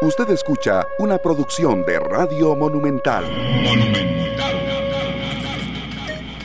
Usted escucha una producción de Radio Monumental.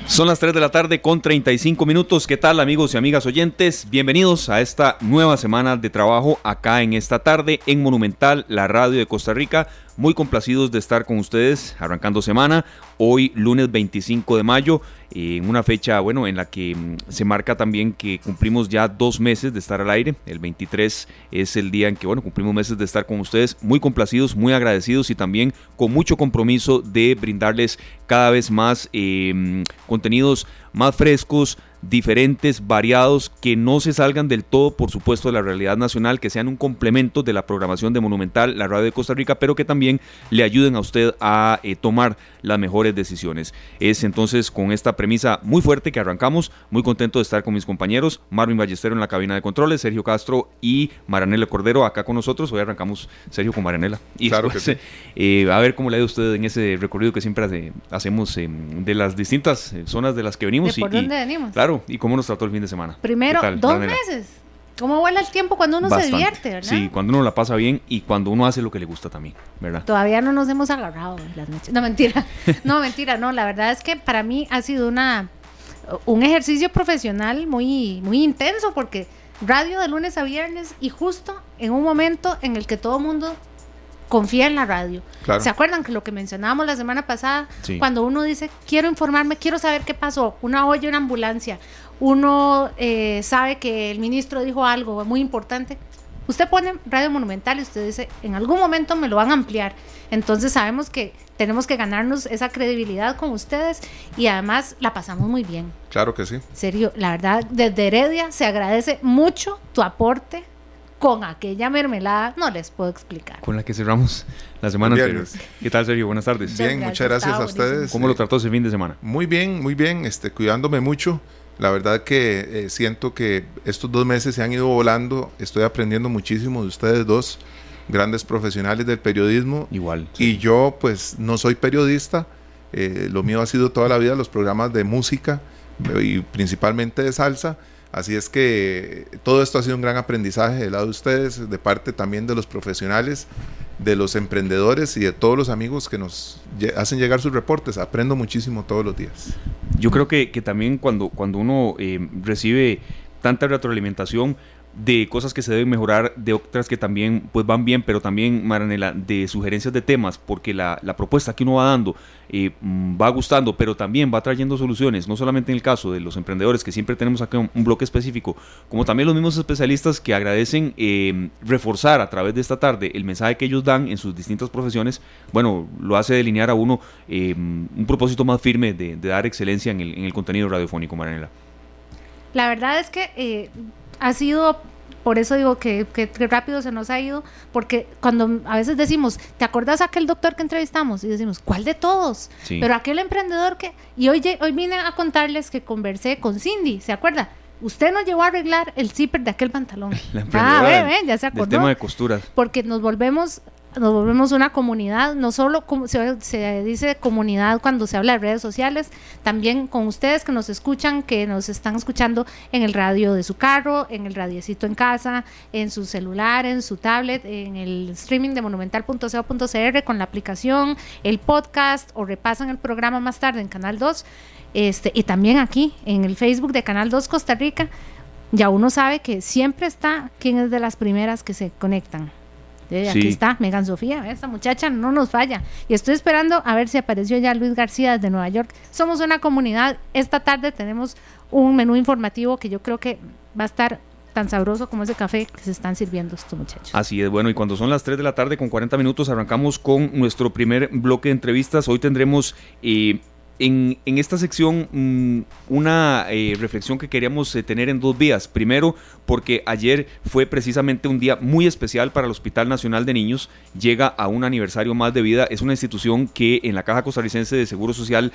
Son las 3 de la tarde con 35 minutos. ¿Qué tal amigos y amigas oyentes? Bienvenidos a esta nueva semana de trabajo acá en esta tarde en Monumental, la radio de Costa Rica. Muy complacidos de estar con ustedes arrancando semana. Hoy lunes 25 de mayo, en una fecha bueno en la que mm, se marca también que cumplimos ya dos meses de estar al aire. El 23 es el día en que bueno cumplimos meses de estar con ustedes. Muy complacidos, muy agradecidos y también con mucho compromiso de brindarles cada vez más eh, contenidos más frescos, diferentes, variados, que no se salgan del todo, por supuesto, de la realidad nacional, que sean un complemento de la programación de Monumental, la radio de Costa Rica, pero que también le ayuden a usted a eh, tomar las mejores decisiones. Es entonces con esta premisa muy fuerte que arrancamos, muy contento de estar con mis compañeros, Marvin Ballestero en la cabina de controles, Sergio Castro y Maranela Cordero acá con nosotros. Hoy arrancamos, Sergio, con Maranela. Y claro que sí. Eh, a ver cómo le ha ido a usted en ese recorrido que siempre hacemos de las distintas eh, zonas de las que venimos. ¿De por dónde venimos? Claro, ¿y cómo nos trató el fin de semana? Primero, dos meses. ¿Cómo vuela el tiempo cuando uno se divierte, verdad? Sí, cuando uno la pasa bien y cuando uno hace lo que le gusta también, ¿verdad? Todavía no nos hemos agarrado las noches. No, mentira. No, mentira, no. La verdad es que para mí ha sido una un ejercicio profesional muy, muy intenso porque radio de lunes a viernes y justo en un momento en el que todo el mundo confía en la radio. ¿Se acuerdan que lo que mencionábamos la semana pasada? Cuando uno dice, quiero informarme, quiero saber qué pasó, una olla, una ambulancia, uno eh, sabe que el ministro dijo algo muy importante. Usted pone Radio Monumental y usted dice, en algún momento me lo van a ampliar. Entonces sabemos que tenemos que ganarnos esa credibilidad con ustedes y además la pasamos muy bien. Claro que sí. Serio, la verdad, desde Heredia se agradece mucho tu aporte con aquella mermelada, no les puedo explicar. Con la que cerramos la semana anterior. ¿Qué tal, Sergio? Buenas tardes. Bien, muchas gracias a ustedes. ¿Cómo lo trató ese fin de semana? Muy bien, muy bien, este, cuidándome mucho. La verdad que eh, siento que estos dos meses se han ido volando. Estoy aprendiendo muchísimo de ustedes dos, grandes profesionales del periodismo. Igual. Y yo, pues, no soy periodista. Eh, lo mío ha sido toda la vida los programas de música y principalmente de salsa. Así es que todo esto ha sido un gran aprendizaje del lado de ustedes, de parte también de los profesionales, de los emprendedores y de todos los amigos que nos hacen llegar sus reportes. Aprendo muchísimo todos los días. Yo creo que, también cuando, cuando uno eh, recibe tanta retroalimentación, de cosas que se deben mejorar, de otras que también pues van bien, pero también, Maranela, de sugerencias de temas, porque la, propuesta que uno va dando eh, mm, va gustando, pero también va trayendo soluciones, no solamente en el caso de los emprendedores, que siempre tenemos acá un, bloque específico, como también los mismos especialistas que agradecen eh, reforzar a través de esta tarde el mensaje que ellos dan en sus distintas profesiones, bueno, lo hace delinear a uno eh, un propósito más firme de, dar excelencia en el, en el contenido radiofónico, Maranela. La verdad es que ha sido por eso digo que, rápido se nos ha ido, porque cuando a veces decimos, ¿te acordás aquel doctor que entrevistamos? Y decimos, ¿cuál de todos? Pero aquel emprendedor que... Y hoy, hoy vine a contarles que conversé con Cindy, ¿se acuerda? Usted nos llevó a arreglar el zipper de aquel pantalón. ah, ve, ve, ya se acordó. El tema de costuras. Porque nos volvemos nos volvemos una comunidad, no solo como se, dice comunidad cuando se habla de redes sociales, también con ustedes que nos escuchan, que nos están escuchando en el radio de su carro, en el radiecito en casa, en su celular, en su tablet, en el streaming de monumental.co.cr con la aplicación, el podcast o repasan el programa más tarde en Canal 2 este, y también aquí en el Facebook de Canal 2 Costa Rica. Ya uno sabe que siempre está quien es de las primeras que se conectan. Aquí está, Megan Sofía, esta muchacha no nos falla. Y estoy esperando a ver si apareció ya Luis García desde Nueva York. Somos una comunidad. Esta tarde tenemos un menú informativo que yo creo que va a estar tan sabroso como ese café que se están sirviendo estos muchachos. Así es, bueno, y cuando son las 3 de la tarde con 40 minutos arrancamos con nuestro primer bloque de entrevistas. Hoy tendremos eh, en, esta sección mm, una eh, reflexión que queríamos eh, tener en dos vías. Primero, porque ayer fue precisamente un día muy especial para el Hospital Nacional de Niños. Llega a un aniversario más de vida. Es una institución que en la Caja Costarricense de Seguro Social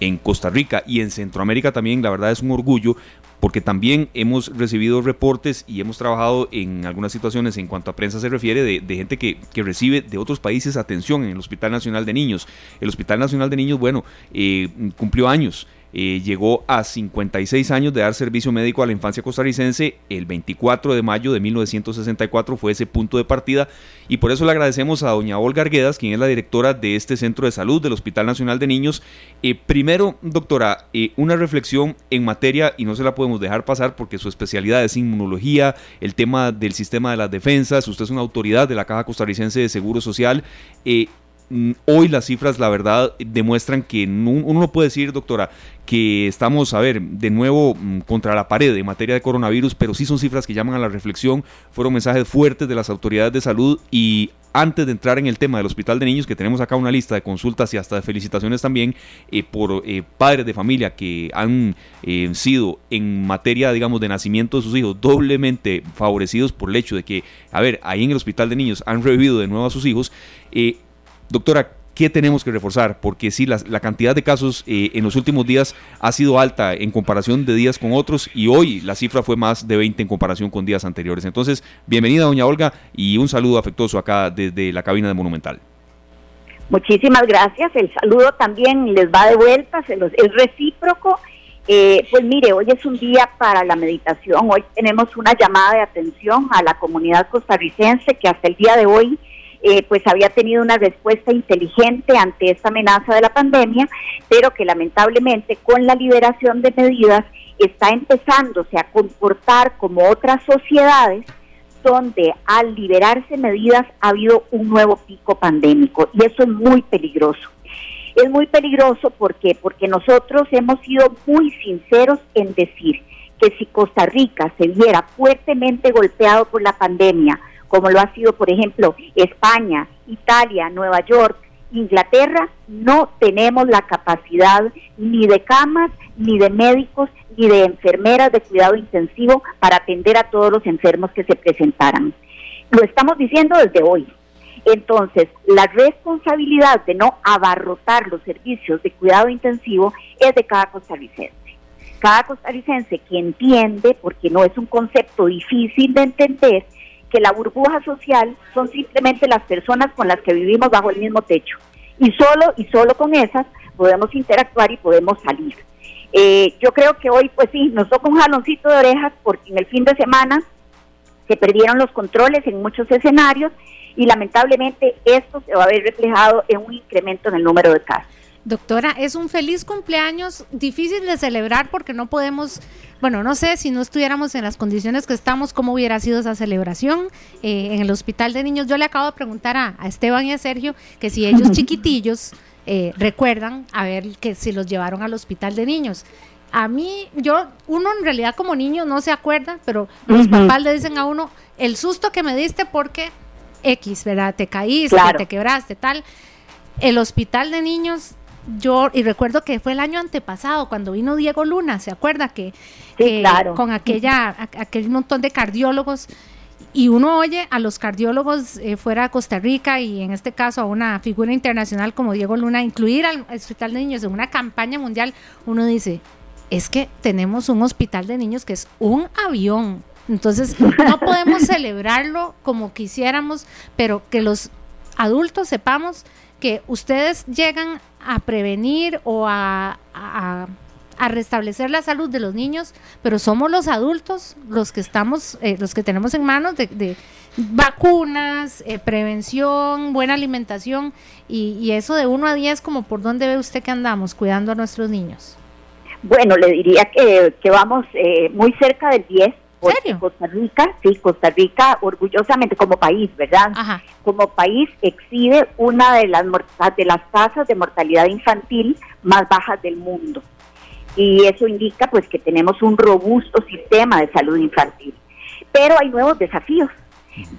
en Costa Rica y en Centroamérica también, la verdad es un orgullo porque también hemos recibido reportes y hemos trabajado en algunas situaciones en cuanto a prensa se refiere de, gente que, recibe de otros países atención en el Hospital Nacional de Niños. El Hospital Nacional de Niños, bueno, eh, cumplió años eh, llegó a 56 años de dar servicio médico a la infancia costarricense. El 24 de mayo de 1964 fue ese punto de partida y por eso le agradecemos a doña Olga Arguedas, quien es la directora de este centro de salud del Hospital Nacional de Niños. Eh, primero, doctora, eh, una reflexión en materia, y no se la podemos dejar pasar porque su especialidad es inmunología, el tema del sistema de las defensas, usted es una autoridad de la Caja Costarricense de Seguro Social. Mm, hoy las cifras, la verdad, demuestran que uno no puede decir, doctora, que estamos, a ver, de nuevo mm, contra la pared en materia de coronavirus, pero sí son cifras que llaman a la reflexión, fueron mensajes fuertes de las autoridades de salud y antes de entrar en el tema del hospital de niños, que tenemos acá una lista de consultas y hasta de felicitaciones también eh, por eh, padres de familia que han eh, sido en materia, digamos, de nacimiento de sus hijos doblemente favorecidos por el hecho de que, a ver, ahí en el hospital de niños han revivido de nuevo a sus hijos. Doctora, ¿qué tenemos que reforzar? Porque sí, la, cantidad de casos eh, en los últimos días ha sido alta en comparación de días con otros y hoy la cifra fue más de 20 en comparación con días anteriores. Entonces, bienvenida doña Olga y un saludo afectuoso acá desde la cabina de Monumental. Muchísimas gracias. El saludo también les va de vuelta, se los, es recíproco. Eh, pues mire, hoy es un día para la meditación. Hoy tenemos una llamada de atención a la comunidad costarricense que hasta el día de hoy eh, pues había tenido una respuesta inteligente ante esta amenaza de la pandemia, pero que lamentablemente con la liberación de medidas está empezándose a comportar como otras sociedades donde al liberarse medidas ha habido un nuevo pico pandémico y eso es muy peligroso. Es muy peligroso porque porque nosotros hemos sido muy sinceros en decir que si Costa Rica se viera fuertemente golpeado por la pandemia, como lo ha sido, por ejemplo, España, Italia, Nueva York, Inglaterra, no tenemos la capacidad ni de camas, ni de médicos, ni de enfermeras de cuidado intensivo para atender a todos los enfermos que se presentaran. Lo estamos diciendo desde hoy. Entonces, la responsabilidad de no abarrotar los servicios de cuidado intensivo es de cada costarricense. Cada costarricense que entiende, porque no es un concepto difícil de entender, que la burbuja social son simplemente las personas con las que vivimos bajo el mismo techo. Y solo y solo con esas podemos interactuar y podemos salir. Eh, yo creo que hoy, pues sí, nos toca un jaloncito de orejas porque en el fin de semana se perdieron los controles en muchos escenarios y lamentablemente esto se va a ver reflejado en un incremento en el número de casos. Doctora, es un feliz cumpleaños, difícil de celebrar porque no podemos, bueno, no sé si no estuviéramos en las condiciones que estamos, cómo hubiera sido esa celebración eh, en el hospital de niños. Yo le acabo de preguntar a, Esteban y a Sergio que si ellos chiquitillos eh, recuerdan a ver que si los llevaron al hospital de niños. A mí, yo, uno en realidad como niño no se acuerda, pero los papás le dicen a uno, el susto que me diste porque X, ¿verdad? Te caíste, te quebraste, tal. El hospital de niños yo, y recuerdo que fue el año antepasado, cuando vino Diego Luna, ¿se acuerda? Que, con aquella, aquel montón de cardiólogos, y uno oye a los cardiólogos eh, fuera de Costa Rica y en este caso a una figura internacional como Diego Luna, incluir al Hospital de Niños en una campaña mundial, uno dice, es que tenemos un hospital de niños que es un avión. Entonces, no podemos celebrarlo como quisiéramos, pero que los adultos sepamos que ustedes llegan a prevenir o a, a, restablecer la salud de los niños, pero somos los adultos los que estamos, eh, los que tenemos en manos de, vacunas, eh, prevención, buena alimentación y, eso de 1 a 10, como por dónde ve usted que andamos cuidando a nuestros niños. Bueno, le diría que, que vamos eh, muy cerca del 10 Costa Rica, sí, Costa Rica orgullosamente como país, ¿verdad? Como país exhibe una de las de las tasas de mortalidad infantil más bajas del mundo. Y eso indica pues que tenemos un robusto sistema de salud infantil. Pero hay nuevos desafíos.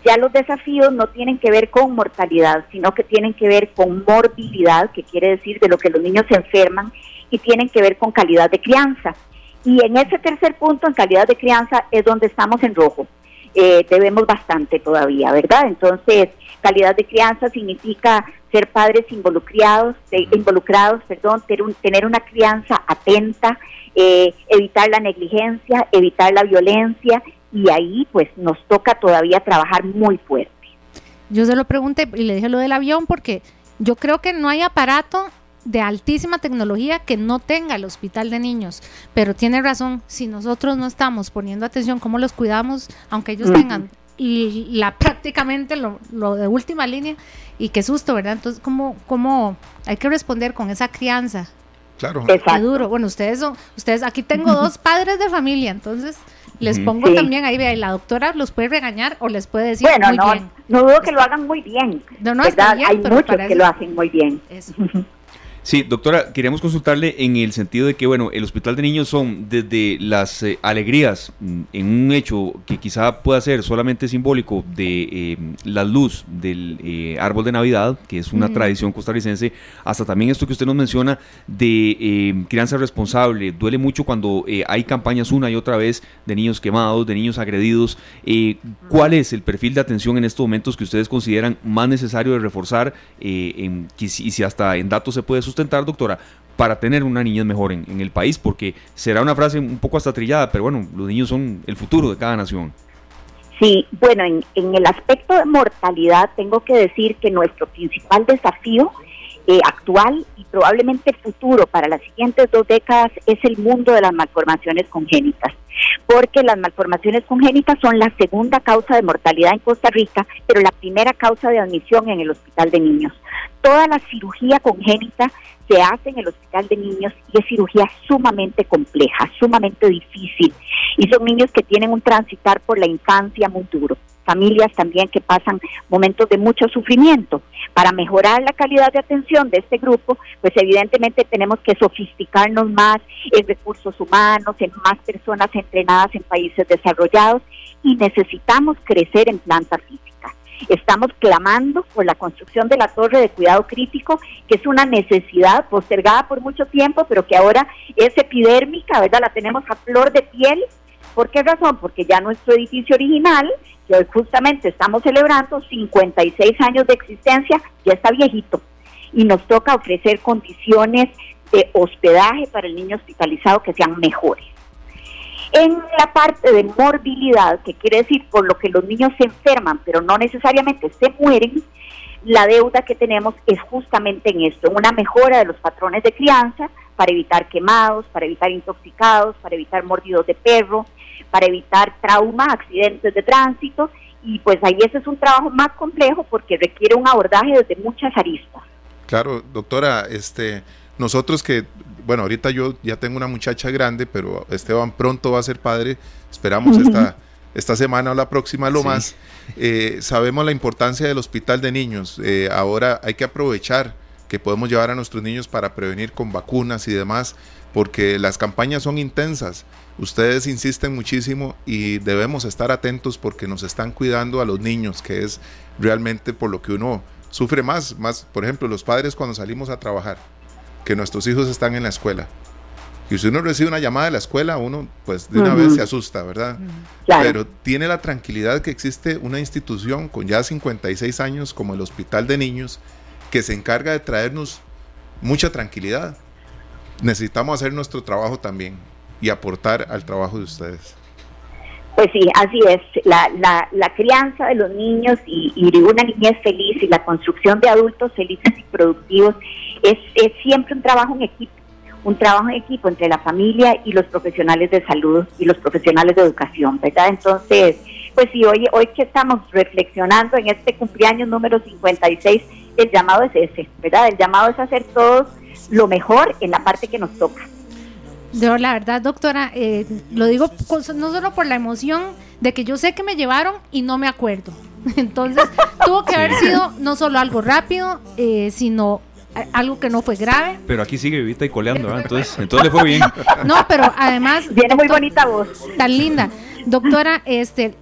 Ya los desafíos no tienen que ver con mortalidad, sino que tienen que ver con morbilidad, que quiere decir de lo que los niños se enferman, y tienen que ver con calidad de crianza. Y en ese tercer punto, en calidad de crianza, es donde estamos en rojo. Eh, debemos bastante todavía, ¿verdad? Entonces, calidad de crianza significa ser padres involucrados, involucrados, perdón, tener, una crianza atenta, eh, evitar la negligencia, evitar la violencia y ahí pues nos toca todavía trabajar muy fuerte. Yo se lo pregunté y le dije lo del avión porque yo creo que no hay aparato de altísima tecnología que no tenga el hospital de niños. Pero tiene razón, si nosotros no estamos poniendo atención cómo los cuidamos, aunque ellos tengan la prácticamente lo, de última línea y qué susto, ¿verdad? Entonces, ¿cómo, cómo hay que responder con esa crianza? Claro. Qué duro. Bueno, ustedes son, ustedes, aquí tengo dos padres de familia, entonces les pongo también ahí, vea, y la doctora los puede regañar o les puede decir bueno, no, no dudo que lo hagan muy bien. No, no, está bien, Hay muchos que lo hacen muy bien. Eso. Sí, doctora, queríamos consultarle en el sentido de que, bueno, el hospital de niños son desde las eh, alegrías mm, en un hecho que quizá pueda ser solamente simbólico de eh, la luz del eh, árbol de Navidad, que es una tradición costarricense, hasta también esto que usted nos menciona de crianza responsable. Duele mucho cuando hay campañas una y otra vez de niños quemados, de niños agredidos. ¿Cuál es el perfil de atención en estos momentos que ustedes consideran más necesario de reforzar y si hasta en datos se puede sustentar, doctora, para tener una niñez mejor en, el país? Porque será una frase un poco hasta trillada, pero bueno, los niños son el futuro de cada nación. Sí, bueno, en, en el aspecto de mortalidad tengo que decir que nuestro principal desafío eh, actual y probablemente futuro para las siguientes dos décadas es el mundo de las malformaciones congénitas, porque las malformaciones congénitas son la segunda causa de mortalidad en Costa Rica, pero la primera causa de admisión en el hospital de niños. Toda la cirugía congénita se hace en el hospital de niños y es cirugía sumamente compleja, sumamente difícil. Y son niños que tienen un transitar por la infancia muy duro. Familias también que pasan momentos de mucho sufrimiento. Para mejorar la calidad de atención de este grupo, pues evidentemente tenemos que sofisticarnos más en recursos humanos, en más personas entrenadas en países desarrollados y necesitamos crecer en planta física. Estamos clamando por la construcción de la torre de cuidado crítico, que es una necesidad postergada por mucho tiempo, pero que ahora es epidérmica, ¿verdad? La tenemos a flor de piel. ¿Por qué razón? Porque ya nuestro edificio original, que hoy justamente estamos celebrando 56 años de existencia, ya está viejito. Y nos toca ofrecer condiciones de hospedaje para el niño hospitalizado que sean mejores. En la parte de morbilidad, que quiere decir por lo que los niños se enferman, pero no necesariamente se mueren, la deuda que tenemos es justamente en esto, una mejora de los patrones de crianza para evitar quemados, para evitar intoxicados, para evitar mordidos de perro, para evitar trauma, accidentes de tránsito, y pues ahí ese es un trabajo más complejo porque requiere un abordaje desde muchas aristas. Claro, doctora, este, nosotros que bueno, ahorita yo ya tengo una muchacha grande, pero Esteban pronto va a ser padre, esperamos esta, esta semana o la próxima lo más. Eh, sabemos la importancia del hospital de niños, eh, ahora hay que aprovechar que podemos llevar a nuestros niños para prevenir con vacunas y demás, porque las campañas son intensas. Ustedes insisten muchísimo y debemos estar atentos porque nos están cuidando a los niños, que es realmente por lo que uno sufre más, más, por ejemplo, los padres cuando salimos a trabajar que nuestros hijos están en la escuela. Y si uno recibe una llamada de la escuela, uno pues de una vez se asusta, ¿verdad? Pero tiene la tranquilidad que existe una institución con ya 56 años como el Hospital de Niños que se encarga de traernos mucha tranquilidad. Necesitamos hacer nuestro trabajo también y aportar al trabajo de ustedes. Pues sí, así es. La, la, crianza de los niños y, y, una niñez feliz y la construcción de adultos felices y productivos es, es siempre un trabajo en equipo, un trabajo en equipo entre la familia y los profesionales de salud y los profesionales de educación, ¿verdad? Entonces, pues sí, hoy, hoy que estamos reflexionando en este cumpleaños número 56, el llamado es ese, ¿verdad? El llamado es hacer todos lo mejor en la parte que nos toca. Yo, la verdad, doctora, eh, lo digo no solo por la emoción de que yo sé que me llevaron y no me acuerdo. Entonces, tuvo que haber sido no solo algo rápido, eh, sino algo que no fue grave. Pero aquí sigue vivita y coleando, ¿verdad? Entonces, entonces le fue bien. No, pero además... Tiene muy bonita voz. Tan linda. Doctora, este,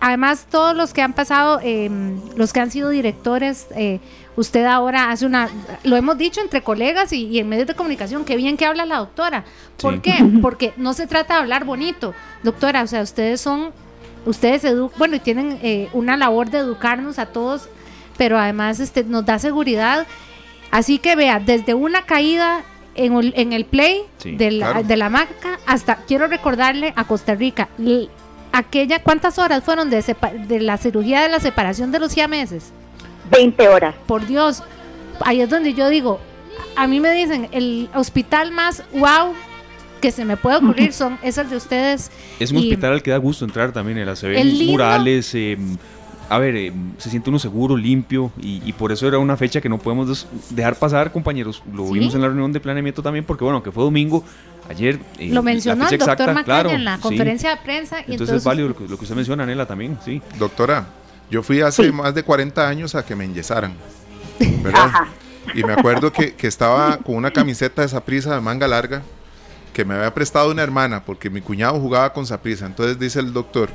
además todos los que han pasado, em, los que han sido directores, eh, usted ahora hace una, lo hemos dicho entre colegas y, en medios de comunicación, qué bien que habla la doctora. ¿Por qué? Porque no se trata de hablar bonito. Doctora, o sea, ustedes son, ustedes educan, bueno, y tienen eh, una labor de educarnos a todos, pero además este, nos da seguridad Así que vea, desde una caída en, el play de, la, de la marca hasta, quiero recordarle a Costa Rica, aquella, ¿cuántas horas fueron de, de la cirugía de la separación de los siameses? 20 horas. Por Dios, ahí es donde yo digo, a mí me dicen, el hospital más wow que se me puede ocurrir son esos de ustedes. Es un hospital al que da gusto entrar también, en se ven murales, eh, a ver, eh, se siente uno seguro, limpio, y, por eso era una fecha que no podemos dejar pasar, compañeros. Lo vimos en la reunión de planeamiento también, porque bueno, que fue domingo, ayer. Eh, lo mencionó el doctor claro, en la conferencia de prensa. Y entonces, es válido lo que, lo que, usted menciona, Anela, también, sí. Doctora, yo fui hace más de 40 años a que me enyesaran, ¿verdad? Y me acuerdo que, que estaba con una camiseta de prisa de manga larga que me había prestado una hermana porque mi cuñado jugaba con Saprisa. Entonces dice el doctor,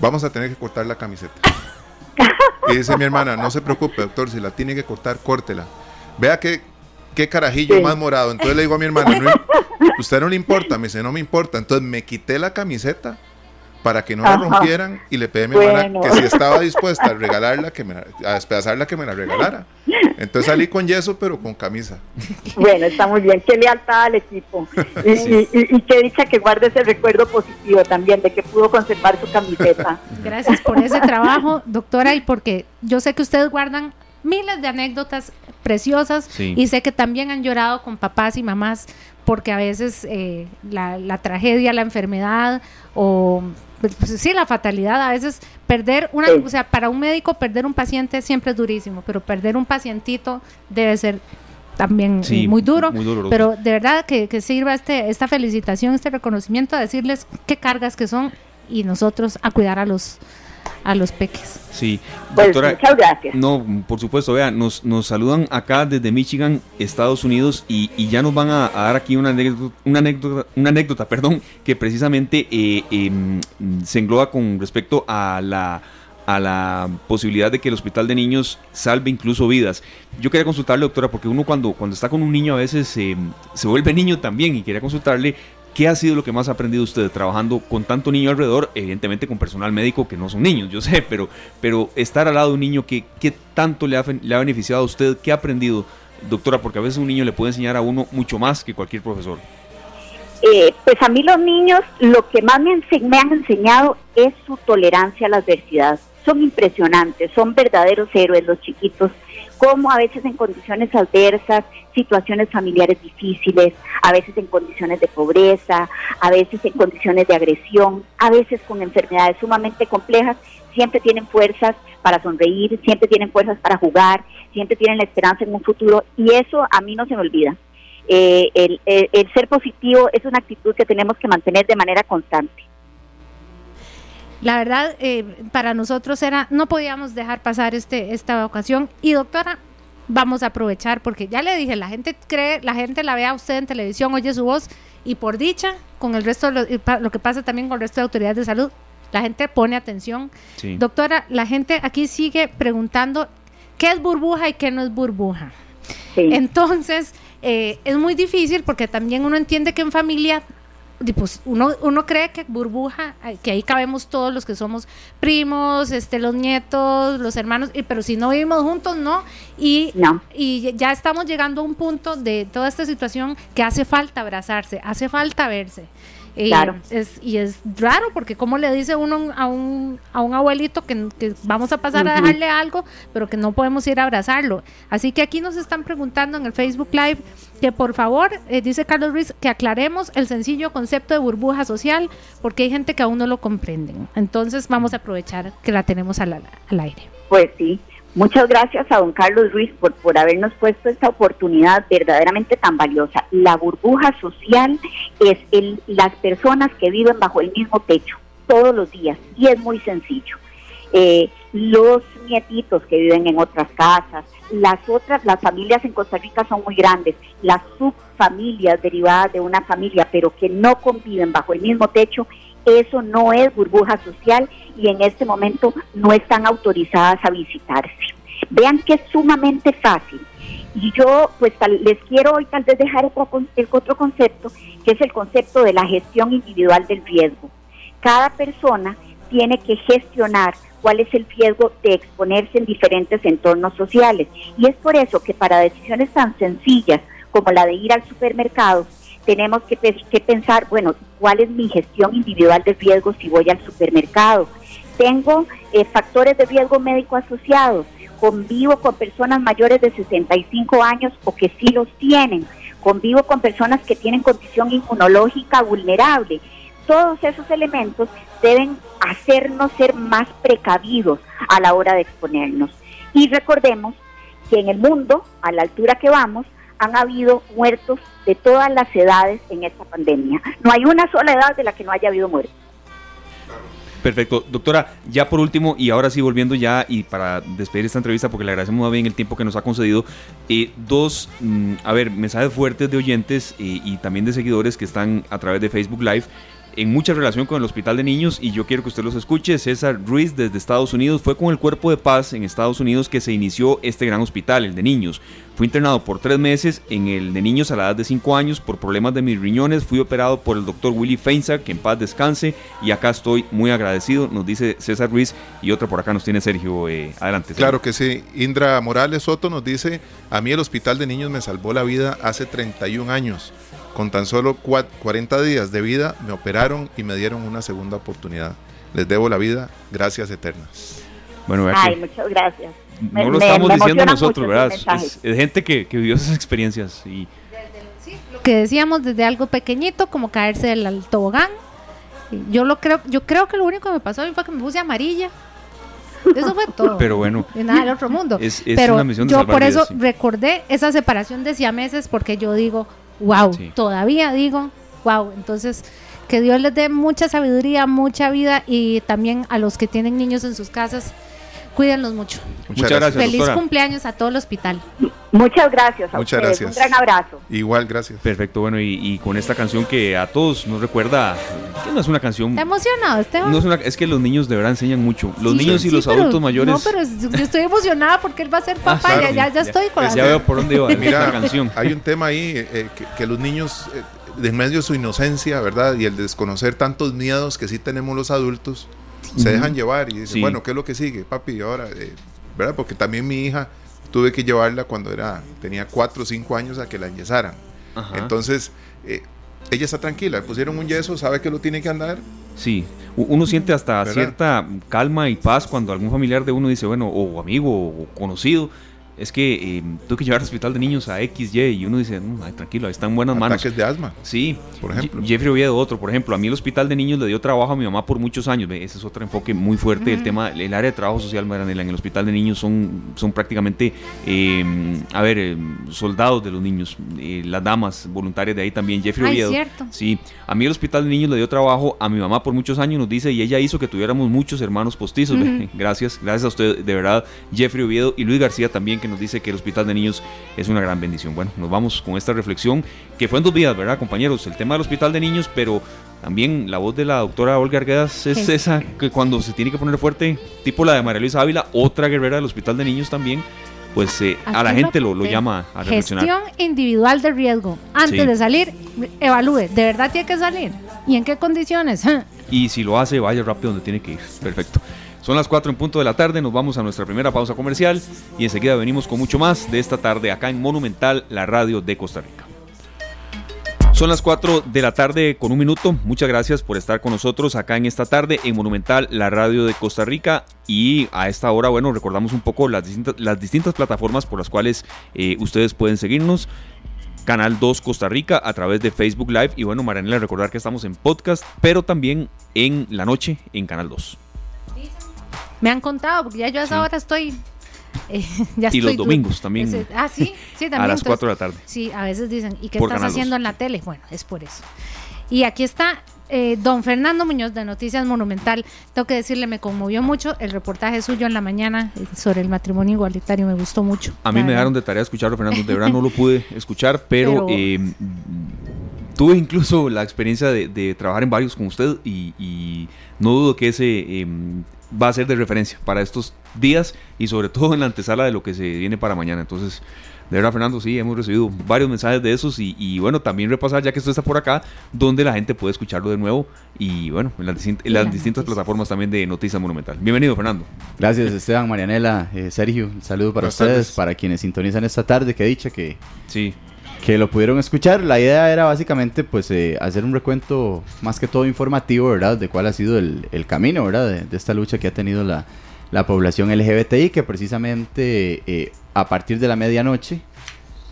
vamos a tener que cortar la camiseta. Y dice mi hermana, no se preocupe, doctor, si la tiene que cortar, córtela. Vea qué, qué carajillo más morado. Entonces le digo a mi hermana, no, usted no le importa, me dice, no me importa. Entonces me quité la camiseta para que no la rompieran y le pedí a mi hermana que si estaba dispuesta a regalarla, que me, a despedazarla, que me la regalara. Entonces salí con yeso, pero con camisa. Bueno, está muy bien. Qué lealtad al equipo. Y, y, qué dicha que guarde ese recuerdo positivo también de que pudo conservar su camiseta. Gracias por ese trabajo, doctora, y porque yo sé que ustedes guardan miles de anécdotas preciosas y sé que también han llorado con papás y mamás porque a veces eh, la, la, tragedia, la enfermedad o pues, pues, sí, la fatalidad, a veces perder una, o sea, para un médico perder un paciente siempre es durísimo, pero perder un pacientito debe ser también muy duro, pero de verdad que, que, sirva este, esta felicitación, este reconocimiento a decirles qué cargas que son y nosotros a cuidar a los a los peques. Sí, pues, doctora. muchas gracias. No, por supuesto, vea, nos, nos saludan acá desde Michigan, Estados Unidos, y, y ya nos van a, dar aquí una anécdota, una anécdota, una anécdota perdón, que precisamente eh, em, se engloba con respecto a la a la posibilidad de que el hospital de niños salve incluso vidas. Yo quería consultarle, doctora, porque uno cuando, cuando está con un niño a veces em, se vuelve niño también y quería consultarle ¿Qué ha sido lo que más ha aprendido usted trabajando con tanto niño alrededor? Evidentemente con personal médico que no son niños, yo sé, pero, pero estar al lado de un niño que, ¿qué tanto le ha, beneficiado a usted? ¿Qué ha aprendido, doctora? Porque a veces un niño le puede enseñar a uno mucho más que cualquier profesor. Eh, pues a mí los niños lo que más me han enseñado es su tolerancia a la adversidad. Son impresionantes, son verdaderos héroes los chiquitos como a veces en condiciones adversas, situaciones familiares difíciles, a veces en condiciones de pobreza, a veces en condiciones de agresión, a veces con enfermedades sumamente complejas, siempre tienen fuerzas para sonreír, siempre tienen fuerzas para jugar, siempre tienen la esperanza en un futuro y eso a mí no se me olvida. Eh, el, el ser positivo es una actitud que tenemos que mantener de manera constante. La verdad, eh, para nosotros era, no podíamos dejar pasar este, esta ocasión. Y doctora, vamos a aprovechar, porque ya le dije, la gente cree, la gente la ve a usted en televisión, oye su voz, y por dicha, con el resto, de lo, que pasa también con el resto de autoridades de salud, la gente pone atención. Doctora, la gente aquí sigue preguntando qué es burbuja y qué no es burbuja. Entonces, eh, es muy difícil porque también uno entiende que en familia pues uno, uno cree que burbuja, que ahí cabemos todos los que somos primos, este, los nietos, los hermanos, pero si no vivimos juntos, no. Y, y ya estamos llegando a un punto de toda esta situación que hace falta abrazarse, hace falta verse. Y es, y es raro porque como le dice uno a un, a un abuelito que, vamos a pasar a dejarle algo, pero que no podemos ir a abrazarlo. Así que aquí nos están preguntando en el Facebook Live que por favor, eh, dice Carlos Ruiz, que aclaremos el sencillo concepto de burbuja social porque hay gente que aún no lo comprenden. Entonces vamos a aprovechar que la tenemos al, al aire. Pues sí. Muchas gracias a don Carlos Ruiz por, por habernos puesto esta oportunidad verdaderamente tan valiosa. La burbuja social es el, las personas que viven bajo el mismo techo todos los días y es muy sencillo. Eh, los nietitos que viven en otras casas, las otras, las familias en Costa Rica son muy grandes, las subfamilias derivadas de una familia pero que no conviven bajo el mismo techo eso no es burbuja social y en este momento no están autorizadas a visitarse. Vean que es sumamente fácil. Y yo pues les quiero hoy tal vez dejar otro, otro concepto, que es el concepto de la gestión individual del riesgo. Cada persona tiene que gestionar cuál es el riesgo de exponerse en diferentes entornos sociales. Y es por eso que para decisiones tan sencillas como la de ir al supermercado, tenemos que, pensar, bueno, ¿cuál es mi gestión individual de riesgo si voy al supermercado? Tengo eh, factores de riesgo médico asociados, convivo con personas mayores de 65 años o que sí los tienen, convivo con personas que tienen condición inmunológica vulnerable. Todos esos elementos deben hacernos ser más precavidos a la hora de exponernos. Y recordemos que en el mundo, a la altura que vamos, han habido muertos de todas las edades en esta pandemia. No hay una sola edad de la que no haya habido muertos. Perfecto. Doctora, ya por último, y ahora sí volviendo ya y para despedir esta entrevista, porque le agradecemos muy bien el tiempo que nos ha concedido, eh, dos, mm, a ver, mensajes fuertes de oyentes eh, y también de seguidores que están a través de Facebook Live en mucha relación con el Hospital de Niños y yo quiero que usted los escuche. César Ruiz desde Estados Unidos fue con el Cuerpo de Paz en Estados Unidos que se inició este gran hospital, el de niños. Fui internado por tres meses en el de niños a la edad de cinco años por problemas de mis riñones. Fui operado por el doctor Willy Feinsack, que en paz descanse. Y acá estoy muy agradecido, nos dice César Ruiz. Y otra por acá nos tiene Sergio. Eh, adelante. Claro que sí. Indra Morales Soto nos dice, a mí el Hospital de Niños me salvó la vida hace 31 años. Con tan solo 40 días de vida me operaron y me dieron una segunda oportunidad. Les debo la vida, gracias eternas. Bueno, Ay, muchas gracias. No lo estamos diciendo nosotros, ¿verdad? Es, gente que, vivió esas experiencias. y Lo que decíamos desde algo pequeñito, como caerse del tobogán. Yo lo creo, yo creo que lo único que me pasó fue que me puse amarilla. Eso fue todo. Pero bueno. Y nada del otro mundo. Pero yo por eso recordé esa separación de meses porque yo digo, wow, todavía digo, wow. Entonces, que Dios les dé mucha sabiduría, mucha vida y también a los que tienen niños en sus casas, cuídenlos mucho. Muchas, gracias. Feliz cumpleaños a todo el hospital. Muchas gracias. A Muchas gracias. Un gran abrazo. Igual, gracias. Perfecto, bueno, y, con esta canción que a todos nos recuerda, que no es una canción... Está emocionado, Esteban. No es, es que los niños de verdad enseñan mucho. Los niños y los adultos mayores... No, pero estoy emocionada porque él va a ser ah, papá, ya, ya, ya, estoy con la... Ya veo por dónde iba Mira, canción. Hay un tema ahí eh, eh, que, los niños... Eh, de medio de su inocencia, ¿verdad? Y el desconocer tantos miedos que sí tenemos los adultos, se dejan llevar y dicen, bueno, ¿qué es lo que sigue, papi? Ahora, ¿verdad? Porque también mi hija tuve que llevarla cuando era tenía 4 o 5 años a que la enyesaran. Entonces, eh, ella está tranquila, le pusieron un yeso, sabe que lo tiene que andar. Sí, uno siente hasta cierta calma y paz cuando algún familiar de uno dice, bueno, o amigo o conocido, es que eh, tuve que llevar al hospital de niños a XY y uno dice, no, tranquilo, está en buenas manos. Ataques de asma. Sí, por ejemplo. Jeffrey Oviedo, otro, por ejemplo. A mí el hospital de niños le dio trabajo a mi mamá por muchos años. Ese es otro enfoque muy fuerte. El tema, el área de trabajo social, Maranela, en el hospital de niños son, son prácticamente, em, a ver, em, soldados de los niños. Eh, las damas voluntarias de ahí también. Jeffrey Oviedo. Cierto. Sí, a mí el hospital de niños le dio trabajo a mi mamá por muchos años, nos dice, y ella hizo que tuviéramos muchos hermanos postizos. Gracias, gracias a usted, de verdad, Jeffrey Oviedo y Luis García también, que nos dice que el hospital de niños es una gran bendición. Bueno, nos vamos con esta reflexión que fue en dos días, ¿verdad, compañeros? El tema del hospital de niños, pero también la voz de la doctora Olga Arguedas es esa que cuando se tiene que poner fuerte, tipo la de María Luisa Ávila, otra guerrera del hospital de niños también, pues eh, a la gente lo, lo, llama a reflexionar. Gestión individual de riesgo. Antes de salir, evalúe, ¿de verdad tiene que salir? ¿Y en qué condiciones? y si lo hace, vaya rápido donde tiene que ir. Perfecto. Son las 4 en punto de la tarde, nos vamos a nuestra primera pausa comercial y enseguida venimos con mucho más de esta tarde acá en Monumental, la radio de Costa Rica. Son las 4 de la tarde con un minuto. Muchas gracias por estar con nosotros acá en esta tarde en Monumental, la radio de Costa Rica. Y a esta hora, bueno, recordamos un poco las distintas, plataformas por las cuales eh, ustedes pueden seguirnos. Canal 2 Costa Rica a través de Facebook Live. Y bueno, Marianela, recordar que estamos en podcast, pero también en la noche en Canal 2. Me han contado, porque ya yo a esa hora estoy eh, y los domingos también. ah, sí, sí, también. A las 4 de la tarde. Sí, a veces dicen, ¿y qué estás haciendo en la tele? Bueno, es por eso. Y aquí está eh, don Fernando Muñoz de Noticias Monumental. Tengo que decirle, me conmovió mucho el reportaje suyo en la mañana eh, sobre el matrimonio igualitario, me gustó mucho. A mí me dieron de tarea escucharlo, Fernando, de verdad no lo pude escuchar, pero, tuve incluso la experiencia de, trabajar en varios con usted y, no dudo que ese em, va a ser de referencia para estos días y sobre todo en la antesala de lo que se viene para mañana. Entonces, de verdad, Fernando, sí, hemos recibido varios mensajes de esos y, bueno, también repasar ya que esto está por acá, donde la gente puede escucharlo de nuevo y bueno, en las, distintas plataformas también de Noticias Monumental. Bienvenido, Fernando. Gracias, Esteban, Marianela, eh, Sergio, un saludo para ustedes, para quienes sintonizan esta tarde, que dicha que... Sí que lo pudieron escuchar. La idea era básicamente pues eh, hacer un recuento más que todo informativo, ¿verdad? De cuál ha sido el, camino, ¿verdad? De, esta lucha que ha tenido la, la población LGBTI, que precisamente eh, a partir de la medianoche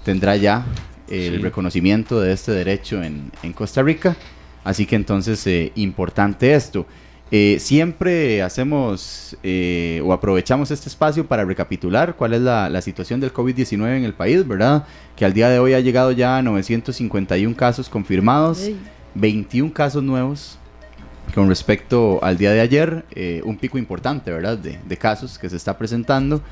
tendrá ya el reconocimiento de este derecho en, Costa Rica. Así que entonces, eh, importante esto. Eh, siempre hacemos o aprovechamos este espacio para recapitular cuál es la, situación del COVID-19 en el país, ¿verdad? Que al día de hoy ha llegado ya a 951 casos confirmados, 21 casos nuevos con respecto al día de ayer, eh, un pico importante, ¿verdad? De, casos que se está presentando,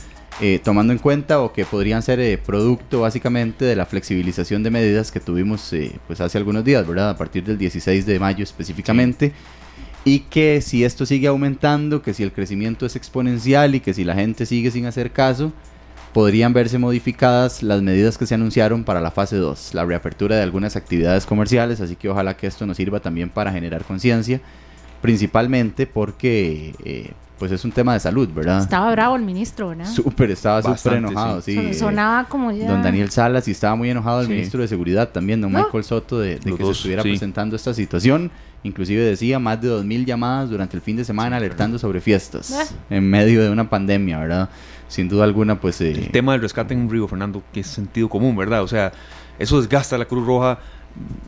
eh, tomando en cuenta o que podrían ser eh, producto básicamente de la flexibilización de medidas que tuvimos pues hace algunos días, ¿verdad? A partir del 16 de mayo específicamente. Y que si esto sigue aumentando, que si el crecimiento es exponencial y que si la gente sigue sin hacer caso, podrían verse modificadas las medidas que se anunciaron para la fase 2, la reapertura de algunas actividades comerciales, así que ojalá que esto nos sirva también para generar conciencia principalmente porque eh, pues es un tema de salud, ¿verdad? Estaba bravo el ministro, ¿verdad? Súper, estaba súper enojado, sí. Sonaba como ya... Don Daniel Salas y estaba muy enojado el ministro de Seguridad también, don Michael Soto, de, que se estuviera presentando esta situación. Inclusive decía más de 2.000 llamadas durante el fin de semana alertando sobre fiestas ah. en medio de una pandemia, ¿verdad? Sin duda alguna, pues... Eh, el tema del rescate en Río, Fernando, que es sentido común, ¿verdad? O sea, eso desgasta a la Cruz Roja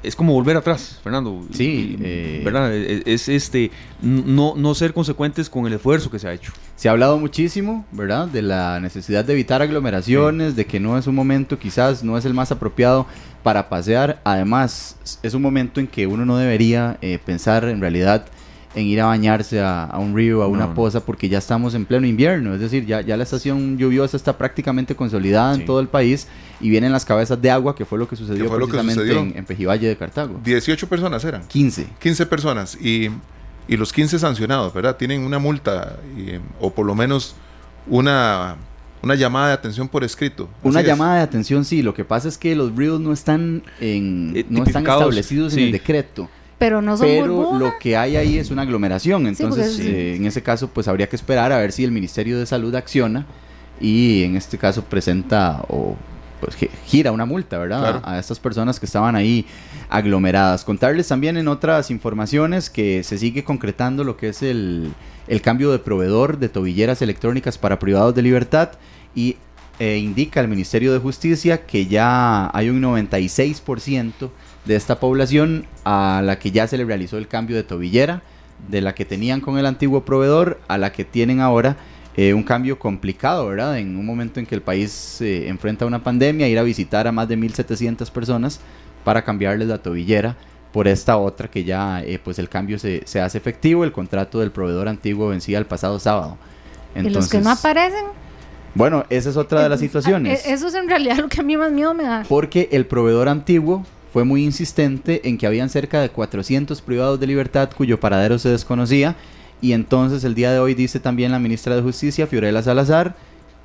es como volver atrás, Fernando. Sí, eh, ¿verdad? Es, este no, no ser consecuentes con el esfuerzo que se ha hecho. Se ha hablado muchísimo, ¿verdad? De la necesidad de evitar aglomeraciones, de que no es un momento, quizás no es el más apropiado para pasear. Además, es un momento en que uno no debería eh, pensar en realidad en ir a bañarse a, un río, a una poza, porque ya estamos en pleno invierno, es decir, ya, ya la estación lluviosa está prácticamente consolidada en todo el país y vienen las cabezas de agua, que fue lo que sucedió precisamente En, Pejivalle de Cartago. 18 personas eran. 15. 15 personas y, y los 15 sancionados, ¿verdad? Tienen una multa o por lo menos una una llamada de atención por escrito. Una llamada de atención, sí. Lo que pasa es que los ríos no están en, eh, no están establecidos en el decreto pero no son Pero lo que hay ahí es una aglomeración, entonces eh, en ese caso pues habría que esperar a ver si el Ministerio de Salud acciona y en este caso presenta o pues gira una multa, ¿verdad? A, estas personas que estaban ahí aglomeradas. Contarles también en otras informaciones que se sigue concretando lo que es el, el cambio de proveedor de tobilleras electrónicas para privados de libertad y eh, indica el Ministerio de Justicia que ya hay un 96% de esta población a la que ya se le realizó el cambio de tobillera, de la que tenían con el antiguo proveedor a la que tienen ahora eh, un cambio complicado, ¿verdad? En un momento en que el país se enfrenta a una pandemia, ir a visitar a más de 1.700 personas para cambiarles la tobillera por esta otra que ya eh, pues el cambio se, se, hace efectivo, el contrato del proveedor antiguo vencía el pasado sábado. ¿Y los que no aparecen? Bueno, esa es otra de las situaciones. Eso es en realidad lo que a mí más miedo me da. Porque el proveedor antiguo fue muy insistente en que habían cerca de 400 privados de libertad cuyo paradero se desconocía y entonces el día de hoy dice también la ministra de Justicia, Fiorella Salazar,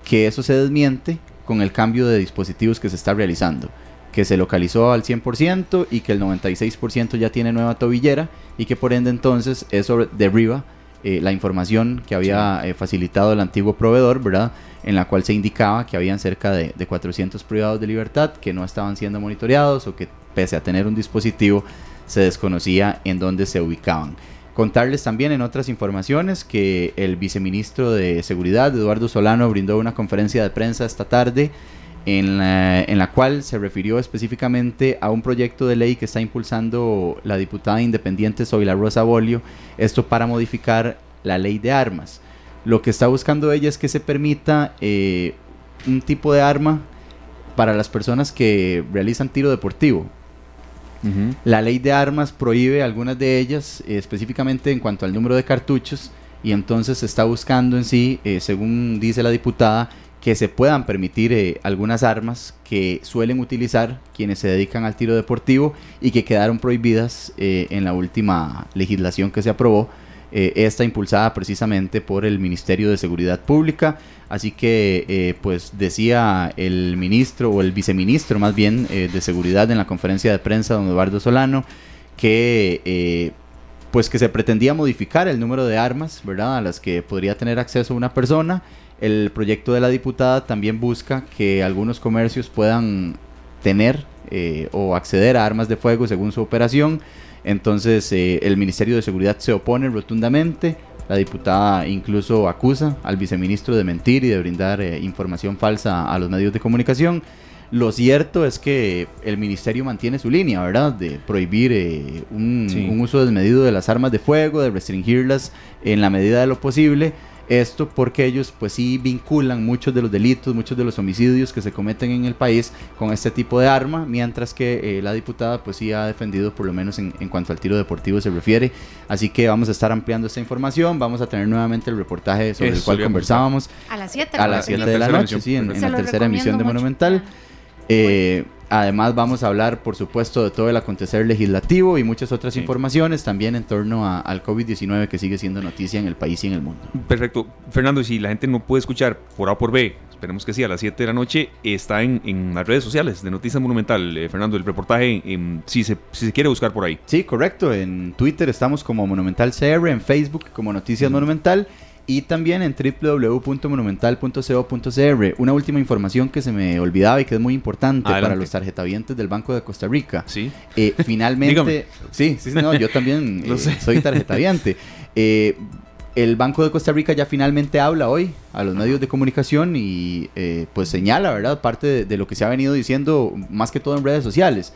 que eso se desmiente con el cambio de dispositivos que se está realizando, que se localizó al 100% y que el 96% ya tiene nueva tobillera y que por ende entonces eso derriba eh, la información que había eh, facilitado el antiguo proveedor, ¿verdad? En la cual se indicaba que habían cerca de, de 400 privados de libertad que no estaban siendo monitoreados o que pese a tener un dispositivo, se desconocía en dónde se ubicaban. Contarles también en otras informaciones que el viceministro de Seguridad, Eduardo Solano, brindó una conferencia de prensa esta tarde en la, cual se refirió específicamente a un proyecto de ley que está impulsando la diputada independiente Zoila Rosa Bolio, esto para modificar la ley de armas. Lo que está buscando ella es que se permita eh, un tipo de arma para las personas que realizan tiro deportivo, la ley de armas prohíbe algunas de ellas, eh, específicamente en cuanto al número de cartuchos, y entonces se está buscando en sí, eh, según dice la diputada, que se puedan permitir eh, algunas armas que suelen utilizar quienes se dedican al tiro deportivo y que quedaron prohibidas en la última legislación que se aprobó eh, esta impulsada precisamente por el Ministerio de Seguridad Pública. Así que, eh, pues decía el ministro o el viceministro más bien eh, de Seguridad en la conferencia de prensa, don Eduardo Solano, que pues que se pretendía modificar el número de armas, ¿verdad? A las que podría tener acceso una persona. El proyecto de la diputada también busca que algunos comercios puedan tener o acceder a armas de fuego según su operación. Entonces eh, el Ministerio de Seguridad se opone rotundamente La diputada incluso acusa al viceministro de mentir y de brindar eh, información falsa a los medios de comunicación. Lo cierto es que el ministerio mantiene su línea, ¿verdad? De prohibir eh, un, un uso desmedido de las armas de fuego, de restringirlas en la medida de lo posible. Esto porque ellos pues sí vinculan muchos de los delitos, muchos de los homicidios que se cometen en el país con este tipo de arma, mientras que eh, la diputada pues sí ha defendido por lo menos en, cuanto al tiro deportivo se refiere. Así que vamos a estar ampliando esta información, vamos a tener nuevamente el reportaje sobre el cual conversábamos. A las 7 a las 7 de la noche, sí, en, la tercera emisión de Monumental. Eh, además vamos a hablar, por supuesto, de todo el acontecer legislativo y muchas otras informaciones también en torno al COVID-19 que sigue siendo noticia en el país y en el mundo. Perfecto. Fernando, si la gente no puede escuchar por A o por B, esperemos que sí, a las 7 de la noche, está en, las redes sociales de Noticias Monumental. Eh, Fernando, el reportaje, si, se, si se quiere buscar por ahí. Sí, correcto. En Twitter estamos como Monumental CR, en Facebook como Noticias Monumental y también en www.monumental.co.cr. Una última información que se me olvidaba y que es muy importante para los tarjetavientes del Banco de Costa Rica. Sí. Eh, finalmente, sí, sí, no, yo también eh, soy tarjetaviante. Eh, el Banco de Costa Rica ya finalmente habla hoy a los medios de comunicación y pues señala, ¿verdad? Parte de, lo que se ha venido diciendo más que todo en redes sociales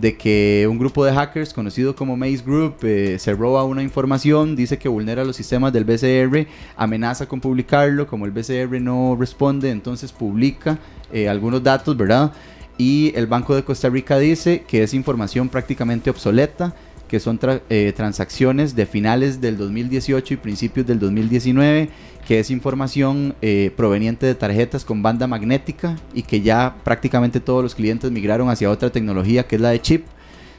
de que un grupo de hackers conocido como Maze Group eh, se roba una información, dice que vulnera los sistemas del BCR, amenaza con publicarlo, como el BCR no responde, entonces publica eh, algunos datos, ¿verdad? Y el Banco de Costa Rica dice que es información prácticamente obsoleta, que son eh, transacciones de finales del 2018 y principios del 2019 que es información eh, proveniente de tarjetas con banda magnética y que ya prácticamente todos los clientes migraron hacia otra tecnología que es la de chip.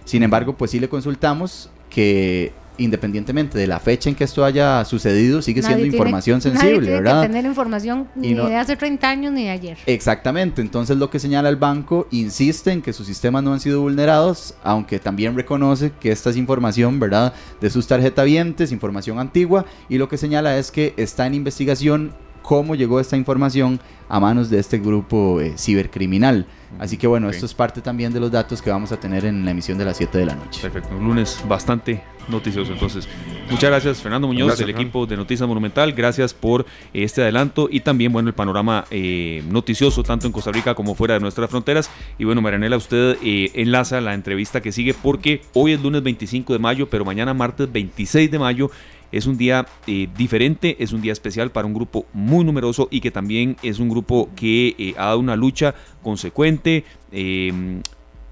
Sin embargo, pues sí le consultamos que independientemente de la fecha en que esto haya sucedido, sigue siendo información sensible, nadie tiene ¿verdad? Que tener información ni de hace 30 años ni de ayer. Exactamente, entonces lo que señala el banco insiste en que sus sistemas no han sido vulnerados, aunque también reconoce que esta es información, ¿verdad?, de sus tarjetavientes, información antigua, y lo que señala es que está en investigación cómo llegó esta información a manos de este grupo eh, cibercriminal. Así que bueno, esto es parte también de los datos que vamos a tener en la emisión de las 7 de la noche. Perfecto, un lunes bastante noticioso. Entonces, muchas gracias Fernando Muñoz del equipo de Noticias Monumental. Gracias por este adelanto y también, bueno, el panorama eh, noticioso tanto en Costa Rica como fuera de nuestras fronteras. Y bueno, Marianela, usted eh, enlaza la entrevista que sigue porque hoy es lunes 25 de mayo, pero mañana martes 26 de mayo es un día eh, diferente, es un día especial para un grupo muy numeroso y que también es un grupo que eh, ha dado una lucha consecuente, em,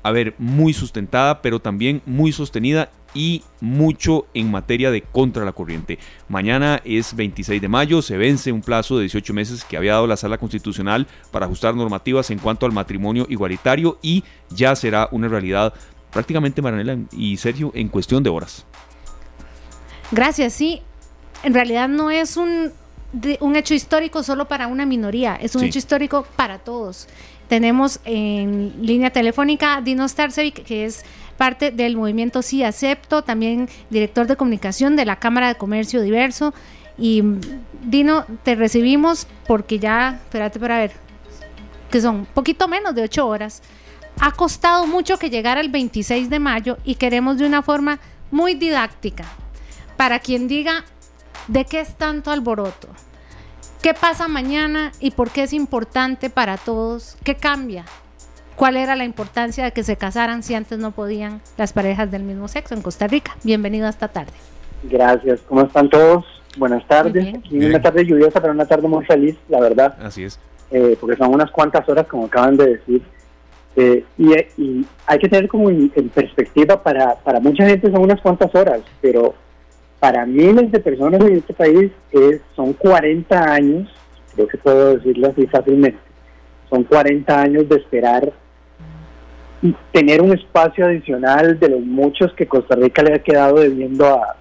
a ver, muy sustentada, pero también muy sostenida y mucho en materia de contra la corriente. Mañana es 26 de mayo, se vence un plazo de 18 meses que había dado la Sala Constitucional para ajustar normativas en cuanto al matrimonio igualitario y ya será una realidad prácticamente, Maranela y Sergio, en cuestión de horas. Gracias, sí. En realidad no es un, un hecho histórico solo para una minoría, es un hecho histórico para todos. Tenemos en línea telefónica a Dino Starcevic, que es parte del movimiento Sí Acepto, también director de comunicación de la Cámara de Comercio Diverso. Y Dino, te recibimos porque ya, espérate para ver, que son poquito menos de ocho horas. Ha costado mucho que llegara el 26 de mayo y queremos de una forma muy didáctica, para quien diga de qué es tanto alboroto, qué pasa mañana y por qué es importante para todos, qué cambia, cuál era la importancia de que se casaran si antes no podían las parejas del mismo sexo en Costa Rica. Bienvenido esta tarde. Gracias, ¿cómo están todos? Buenas tardes. una tarde lluviosa, pero una tarde muy feliz, la verdad. Así es. Eh, porque son unas cuantas horas, como acaban de decir. Eh, y, hay que tener como en, perspectiva, para, para mucha gente son unas cuantas horas, pero para miles de personas en este país es, son 40 años, creo que puedo decirlo así fácilmente, son 40 años de esperar tener un espacio adicional de los muchos que Costa Rica le ha quedado debiendo a,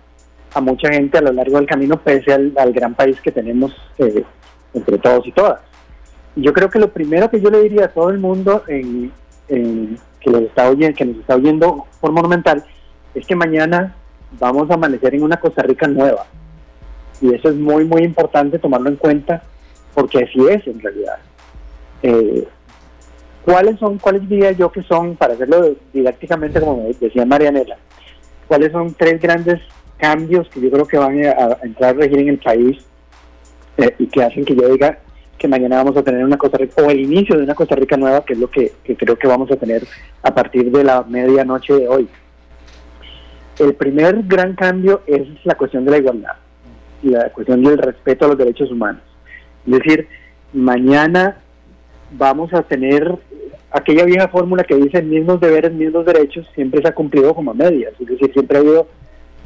a mucha gente a lo largo del camino, pese al, gran país que tenemos eh, entre todos y todas. Yo creo que lo primero que yo le diría a todo el mundo en, que, los está oyendo, que nos está oyendo por Monumental es que mañana vamos a amanecer en una Costa Rica nueva. Y eso es muy, muy importante tomarlo en cuenta, porque así es en realidad. Eh, ¿Cuáles son, cuáles diría yo que son, para hacerlo didácticamente, como decía Marianela, cuáles son tres grandes cambios que yo creo que van a, entrar a regir en el país eh, y que hacen que yo diga que mañana vamos a tener una Costa Rica, o el inicio de una Costa Rica nueva, que es lo que, creo que vamos a tener a partir de la medianoche de hoy. El primer gran cambio es la cuestión de la igualdad la cuestión del respeto a los derechos humanos. Es decir, mañana vamos a tener aquella vieja fórmula que dice mismos deberes, mismos derechos, siempre se ha cumplido como a medias. Es decir, siempre ha habido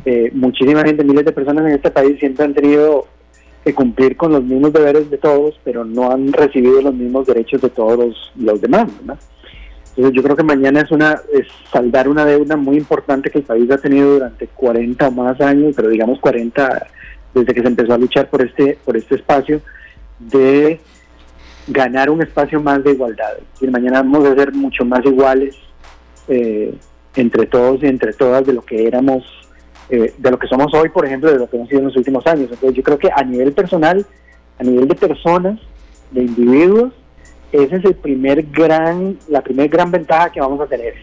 eh, muchísima gente, miles de personas en este país siempre han tenido que cumplir con los mismos deberes de todos, pero no han recibido los mismos derechos de todos los, demás. Entonces yo creo que mañana es una es saldar una deuda muy importante que el país ha tenido durante 40 o más años, pero digamos 40 desde que se empezó a luchar por este por este espacio de ganar un espacio más de igualdad. Y mañana vamos a ser mucho más iguales eh, entre todos y entre todas de lo que éramos eh, de lo que somos hoy, por ejemplo, de lo que hemos sido en los últimos años. Entonces yo creo que a nivel personal, a nivel de personas, de individuos, ese es el primer gran, la primer gran ventaja que vamos a tener.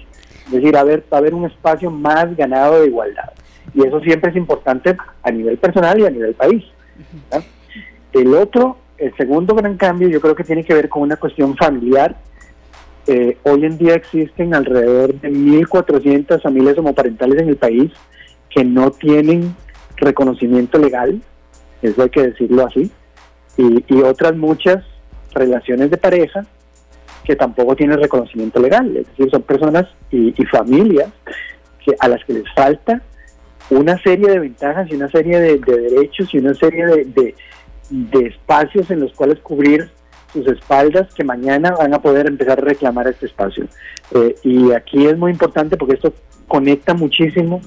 Es decir, a va a haber un espacio más ganado de igualdad. Y eso siempre es importante a nivel personal y a nivel país. El otro, el segundo gran cambio, yo creo que tiene que ver con una cuestión familiar. Eh, hoy en día existen alrededor de 1.400 familias homoparentales en el país que no tienen reconocimiento legal, eso hay que decirlo así, y, otras muchas relaciones de pareja que tampoco tienen reconocimiento legal, es decir, son personas y, familias que, a las que les falta una serie de ventajas y una serie de, derechos y una serie de, espacios en los cuales cubrir sus espaldas que mañana van a poder empezar a reclamar este espacio. Eh, y aquí es muy importante porque esto conecta muchísimo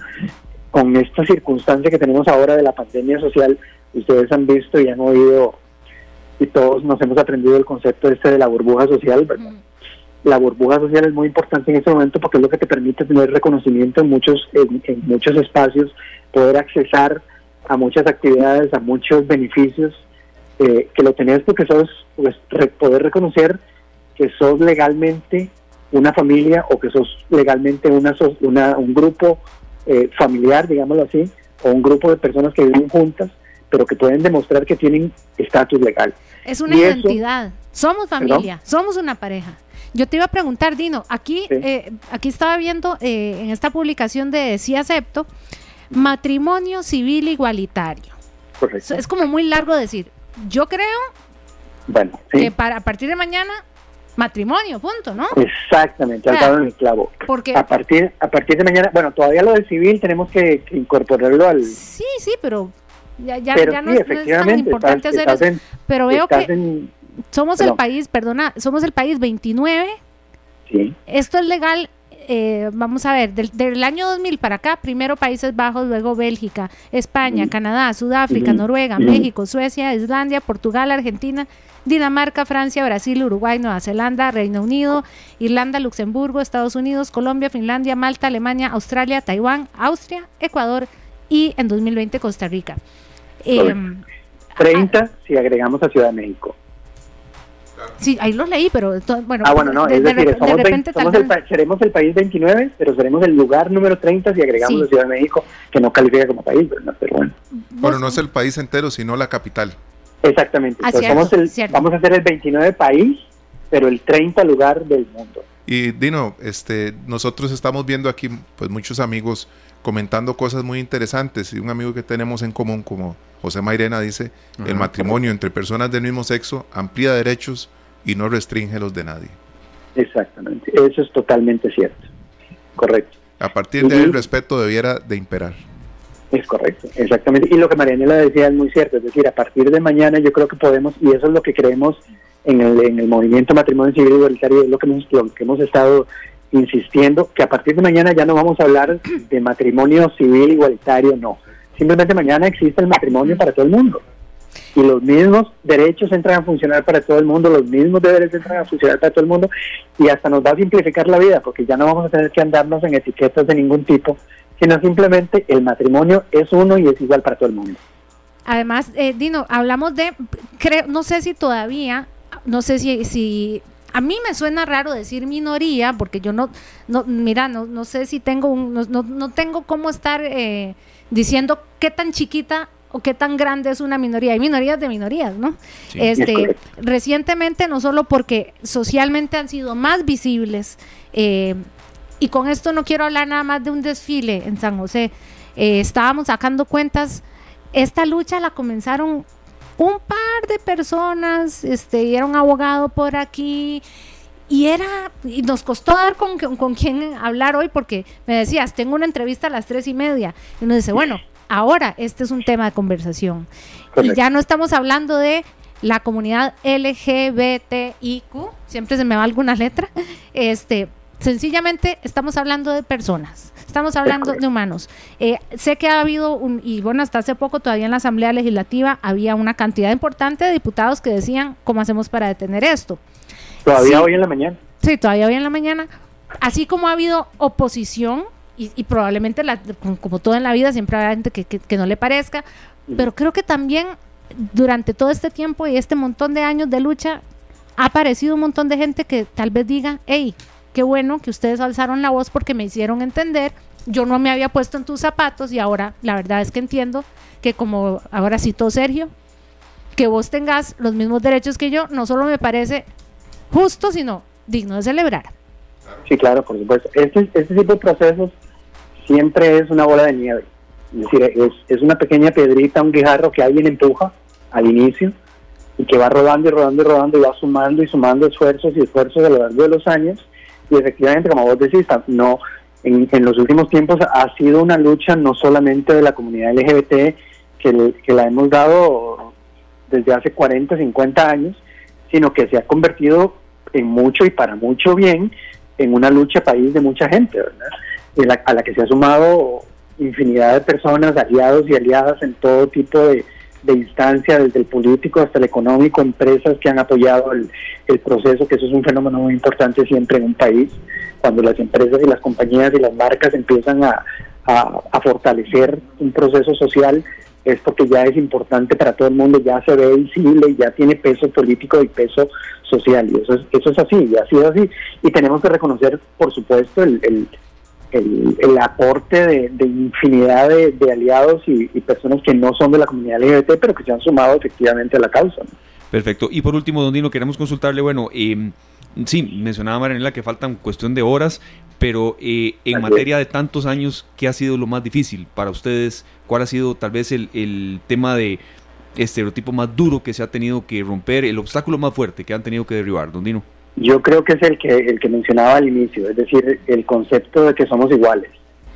con esta circunstancia que tenemos ahora de la pandemia social, ustedes han visto y han oído y todos nos hemos aprendido el concepto este de la burbuja social, La burbuja social es muy importante en este momento porque es lo que te permite tener reconocimiento en muchos en, muchos espacios, poder accesar a muchas actividades, a muchos beneficios eh, que lo tenés porque sos pues, poder reconocer que sos legalmente una familia o que sos legalmente una, una un grupo eh, familiar, digámoslo así, o un grupo de personas que viven juntas, pero que pueden demostrar que tienen estatus legal. Es una identidad. somos familia, somos una pareja. Yo te iba a preguntar, Dino, aquí, eh, aquí estaba viendo eh, en esta publicación de Sí Acepto, matrimonio civil igualitario. Correcto. Es como muy largo decir. Yo creo bueno, que para a partir de mañana matrimonio, punto, ¿no? Exactamente, al lado del clavo. Porque a partir a partir de mañana, bueno, todavía lo del civil tenemos que, incorporarlo al Sí, sí, pero ya ya, ya no, es tan importante hacer eso, pero veo que somos el país, perdona, somos el país 29. Sí. Esto es legal eh, vamos a ver, del, año 2000 para acá, primero Países Bajos, luego Bélgica, España, Canadá, Sudáfrica, Noruega, México, Suecia, Islandia, Portugal, Argentina, Dinamarca, Francia, Brasil, Uruguay, Nueva Zelanda, Reino Unido, Irlanda, Luxemburgo, Estados Unidos, Colombia, Finlandia, Malta, Alemania, Australia, Taiwán, Austria, Ecuador y en 2020 Costa Rica. 30 em, si agregamos a Ciudad de México. Sí, ahí los leí, pero bueno, ah, bueno no, de, repente seremos el país 29, pero seremos el lugar número 30 si agregamos la Ciudad de México, que no califica como país, pero bueno. Bueno, no es el país entero, sino la capital. Exactamente, somos el, vamos a ser el 29 país, pero el 30 lugar del mundo. Y Dino, este, nosotros estamos viendo aquí pues muchos amigos comentando cosas muy interesantes y un amigo que tenemos en común como José Mairena dice, el matrimonio entre personas del mismo sexo amplía derechos y no restringe los de nadie. Exactamente, eso es totalmente cierto, correcto. A partir de ahí el respeto debiera de imperar. Es correcto, exactamente. Y lo que Marianela decía es muy cierto, es decir, a partir de mañana yo creo que podemos, y eso es lo que creemos en el, en el movimiento matrimonio civil igualitario, es lo que, lo que hemos estado insistiendo, que a partir de mañana ya no vamos a hablar de matrimonio civil igualitario, no Simplemente mañana existe el matrimonio para todo el mundo. Y los mismos derechos entran a funcionar para todo el mundo, los mismos deberes entran a funcionar para todo el mundo y hasta nos va a simplificar la vida porque ya no vamos a tener que andarnos en etiquetas de ningún tipo, sino simplemente el matrimonio es uno y es igual para todo el mundo. Además, eh, Dino, hablamos de, creo, no sé si todavía, no sé si, si a mí me suena raro decir minoría, porque yo no, no mira, no, no sé si tengo, un, no, no, no tengo cómo estar eh, diciendo qué tan chiquita o qué tan grande es una minoría. Hay minorías de minorías, ¿no? Sí. este, recientemente, no solo porque socialmente han sido más visibles, eh, y con esto no quiero hablar nada más de un desfile en San José, eh, estábamos sacando cuentas, esta lucha la comenzaron un par de personas, este, y era un abogado por aquí, y era, y nos costó dar con, con, quién hablar hoy, porque me decías, tengo una entrevista a las tres y media, y uno dice, bueno, ahora este es un tema de conversación. Y ya no estamos hablando de la comunidad LGBTIQ, siempre se me va alguna letra, este, sencillamente estamos hablando de personas, estamos hablando de humanos. Eh, sé que ha habido, un, y bueno, hasta hace poco todavía en la Asamblea Legislativa había una cantidad importante de diputados que decían, ¿cómo hacemos para detener esto? Todavía Sí. hoy en la mañana. Sí, todavía hoy en la mañana. Así como ha habido oposición, y, y probablemente, la- como, todo en la vida, siempre habrá gente que, que- que no le parezca, pero creo que también durante todo este tiempo y este montón de años de lucha, ha aparecido un montón de gente que tal vez diga, hey, qué bueno que ustedes alzaron la voz porque me hicieron entender, yo no me había puesto en tus zapatos y ahora la verdad es que entiendo que como ahora citó Sergio, que vos tengas los mismos derechos que yo, no solo me parece justo, sino digno de celebrar. Sí, claro, por supuesto. Este, este tipo de procesos siempre es una bola de nieve. Es decir, es, es una pequeña piedrita, un guijarro que alguien empuja al inicio y que va rodando y rodando y rodando y va sumando y sumando esfuerzos y esfuerzos a lo largo de los años. Y efectivamente, como vos decís, no, en, en los últimos tiempos ha sido una lucha no solamente de la comunidad LGBT, que, que la hemos dado desde hace 40, 50 años, sino que se ha convertido en mucho y para mucho bien en una lucha país de mucha gente, ¿verdad? La- a la que se ha sumado infinidad de personas, aliados y aliadas en todo tipo de, de instancias, desde el político hasta el económico, empresas que han apoyado el, el proceso, que eso es un fenómeno muy importante siempre en un país, cuando las empresas y las compañías y las marcas empiezan a, a- a fortalecer un proceso social, es porque ya es importante para todo el mundo, ya se ve visible, ya tiene peso político y peso social, y eso es, eso es así, y ha sido así, y tenemos que reconocer, por supuesto, el, el, el aporte de, de infinidad de, de aliados y, y personas que no son de la comunidad LGBT, pero que se han sumado efectivamente a la causa. ¿no? Perfecto. Y por último, don Dino, queremos consultarle, bueno, eh, sí, mencionaba Marianela que faltan cuestión de horas, pero eh, en Así es. materia de tantos años, ¿qué ha sido lo más difícil para ustedes? ¿Cuál ha sido tal vez el, el tema de estereotipo más duro que se ha tenido que romper, el obstáculo más fuerte que han tenido que derribar, don Dino? Yo creo que es el que el que mencionaba al inicio, es decir, el concepto de que somos iguales.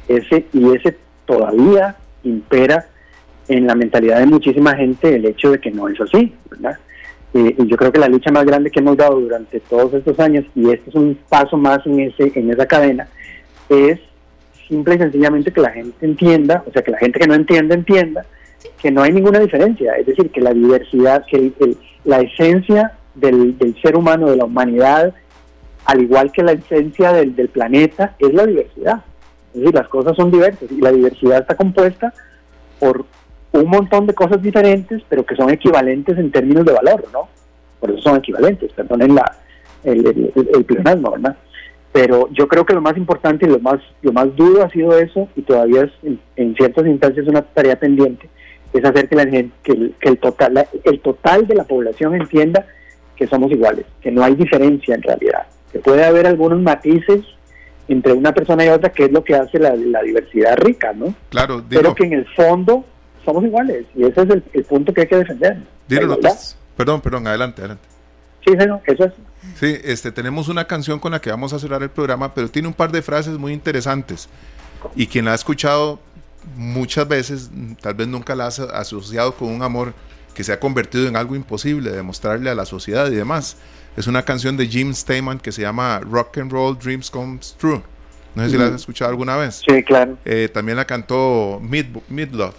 Ese y ese todavía impera en la mentalidad de muchísima gente el hecho de que no es así, ¿verdad? Eh, y yo creo que la lucha más grande que hemos dado durante todos estos años y este es un paso más en ese en esa cadena es simple y sencillamente que la gente entienda, o sea, que la gente que no entiende entienda que no hay ninguna diferencia, es decir, que la diversidad, que la esencia del, del ser humano, de la humanidad, al igual que la esencia del, del planeta, es la diversidad. Es decir, las cosas son diversas y la diversidad está compuesta por un montón de cosas diferentes, pero que son equivalentes en términos de valor, ¿no? Por eso son equivalentes, perdonen la, el, el, el- ¿verdad? Pero yo creo que lo más importante y lo más, lo más duro ha sido eso, y todavía es, en, en ciertas instancias una tarea pendiente, es hacer que la gente, que el, total, el total de la población entienda que somos iguales, que no hay diferencia en realidad, que puede haber algunos matices entre una persona y otra, que es lo que hace la, la diversidad rica, ¿no? Claro, Pero Dino, que en el fondo somos iguales, y ese es el, el punto que hay que defender. Igualdad. perdón, perdón, adelante, adelante. Sí, no, eso es. Sí, este, tenemos una canción con la que vamos a cerrar el programa, pero tiene un par de frases muy interesantes. Y quien la ha escuchado muchas veces, tal vez nunca la ha aso- asociado con un amor que se ha convertido en algo imposible de mostrarle a la sociedad y demás. Es una canción de Jim Steinman que se llama Rock and Roll Dreams Comes True. No sé si la has escuchado alguna vez. Sí, claro. Eh, también la cantó Mid Midlove.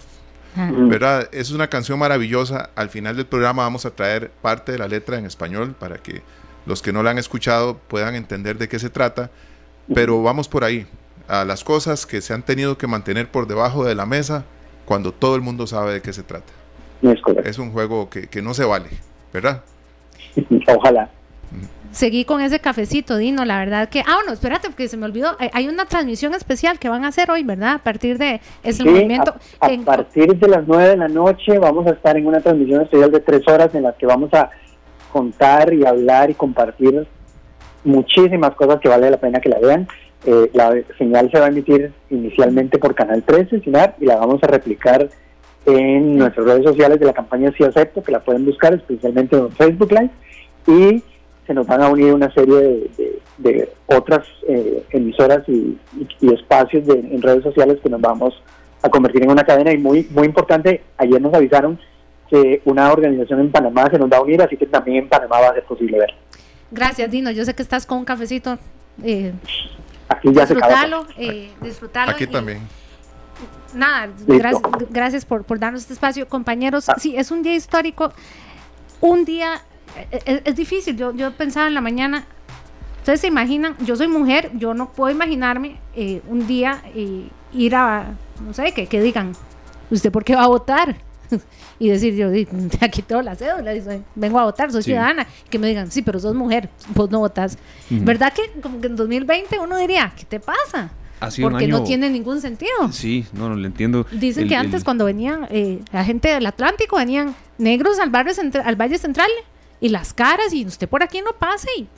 Mm. ¿verdad? Es una canción maravillosa. Al final del programa vamos a traer parte de la letra en español para que los que no la han escuchado puedan entender de qué se trata. Pero vamos por ahí, a las cosas que se han tenido que mantener por debajo de la mesa cuando todo el mundo sabe de qué se trata. No es correcto. Es un juego que, que no se vale, ¿verdad? Ojalá. seguí con ese cafecito, Dino. La verdad que. Ah, bueno, espérate, porque se me olvidó. Hay una transmisión especial que van a hacer hoy, ¿verdad? A partir de ese movimiento. A, partir de las 9 de la noche vamos a estar en una transmisión especial de tres horas en la que vamos a contar y hablar y compartir muchísimas cosas que vale la pena que la vean. Eh, la señal se va a emitir inicialmente por Canal 13, y la vamos a replicar en nuestras redes sociales de la campaña Sí Acepto, que la pueden buscar especialmente en Facebook Live, y se nos van a unir una serie de, otras eh, emisoras y, espacios en redes sociales que nos vamos a convertir en una cadena y muy muy importante, ayer nos avisaron que una organización en Panamá se nos va a unir, así que también en Panamá va a ser posible ver. Gracias, Dino. Yo sé que estás con un cafecito. Eh, Aquí ya disfrutalo, eh, disfrutalo. Aquí también. Nada, gracias, por, por, darnos este espacio. Compañeros, ah. sí, es un día histórico. Un día, eh, es, difícil. Yo, yo pensaba en la mañana, ustedes se imaginan, yo soy mujer, yo no puedo imaginarme eh, un día ir a, no sé, que, que digan, ¿usted por qué va a votar? y decir yo aquí tengo la cédula vengo a votar soy ciudadana que me digan sí pero sos mujer vos no votas verdad que como que en 2020 uno diría qué te pasa porque no tiene ningún sentido. Sí no no le entiendo. Dicen que antes cuando venían eh, la gente del Atlántico venían negros al barrio al Valle Central y las caras y usted por aquí no pase y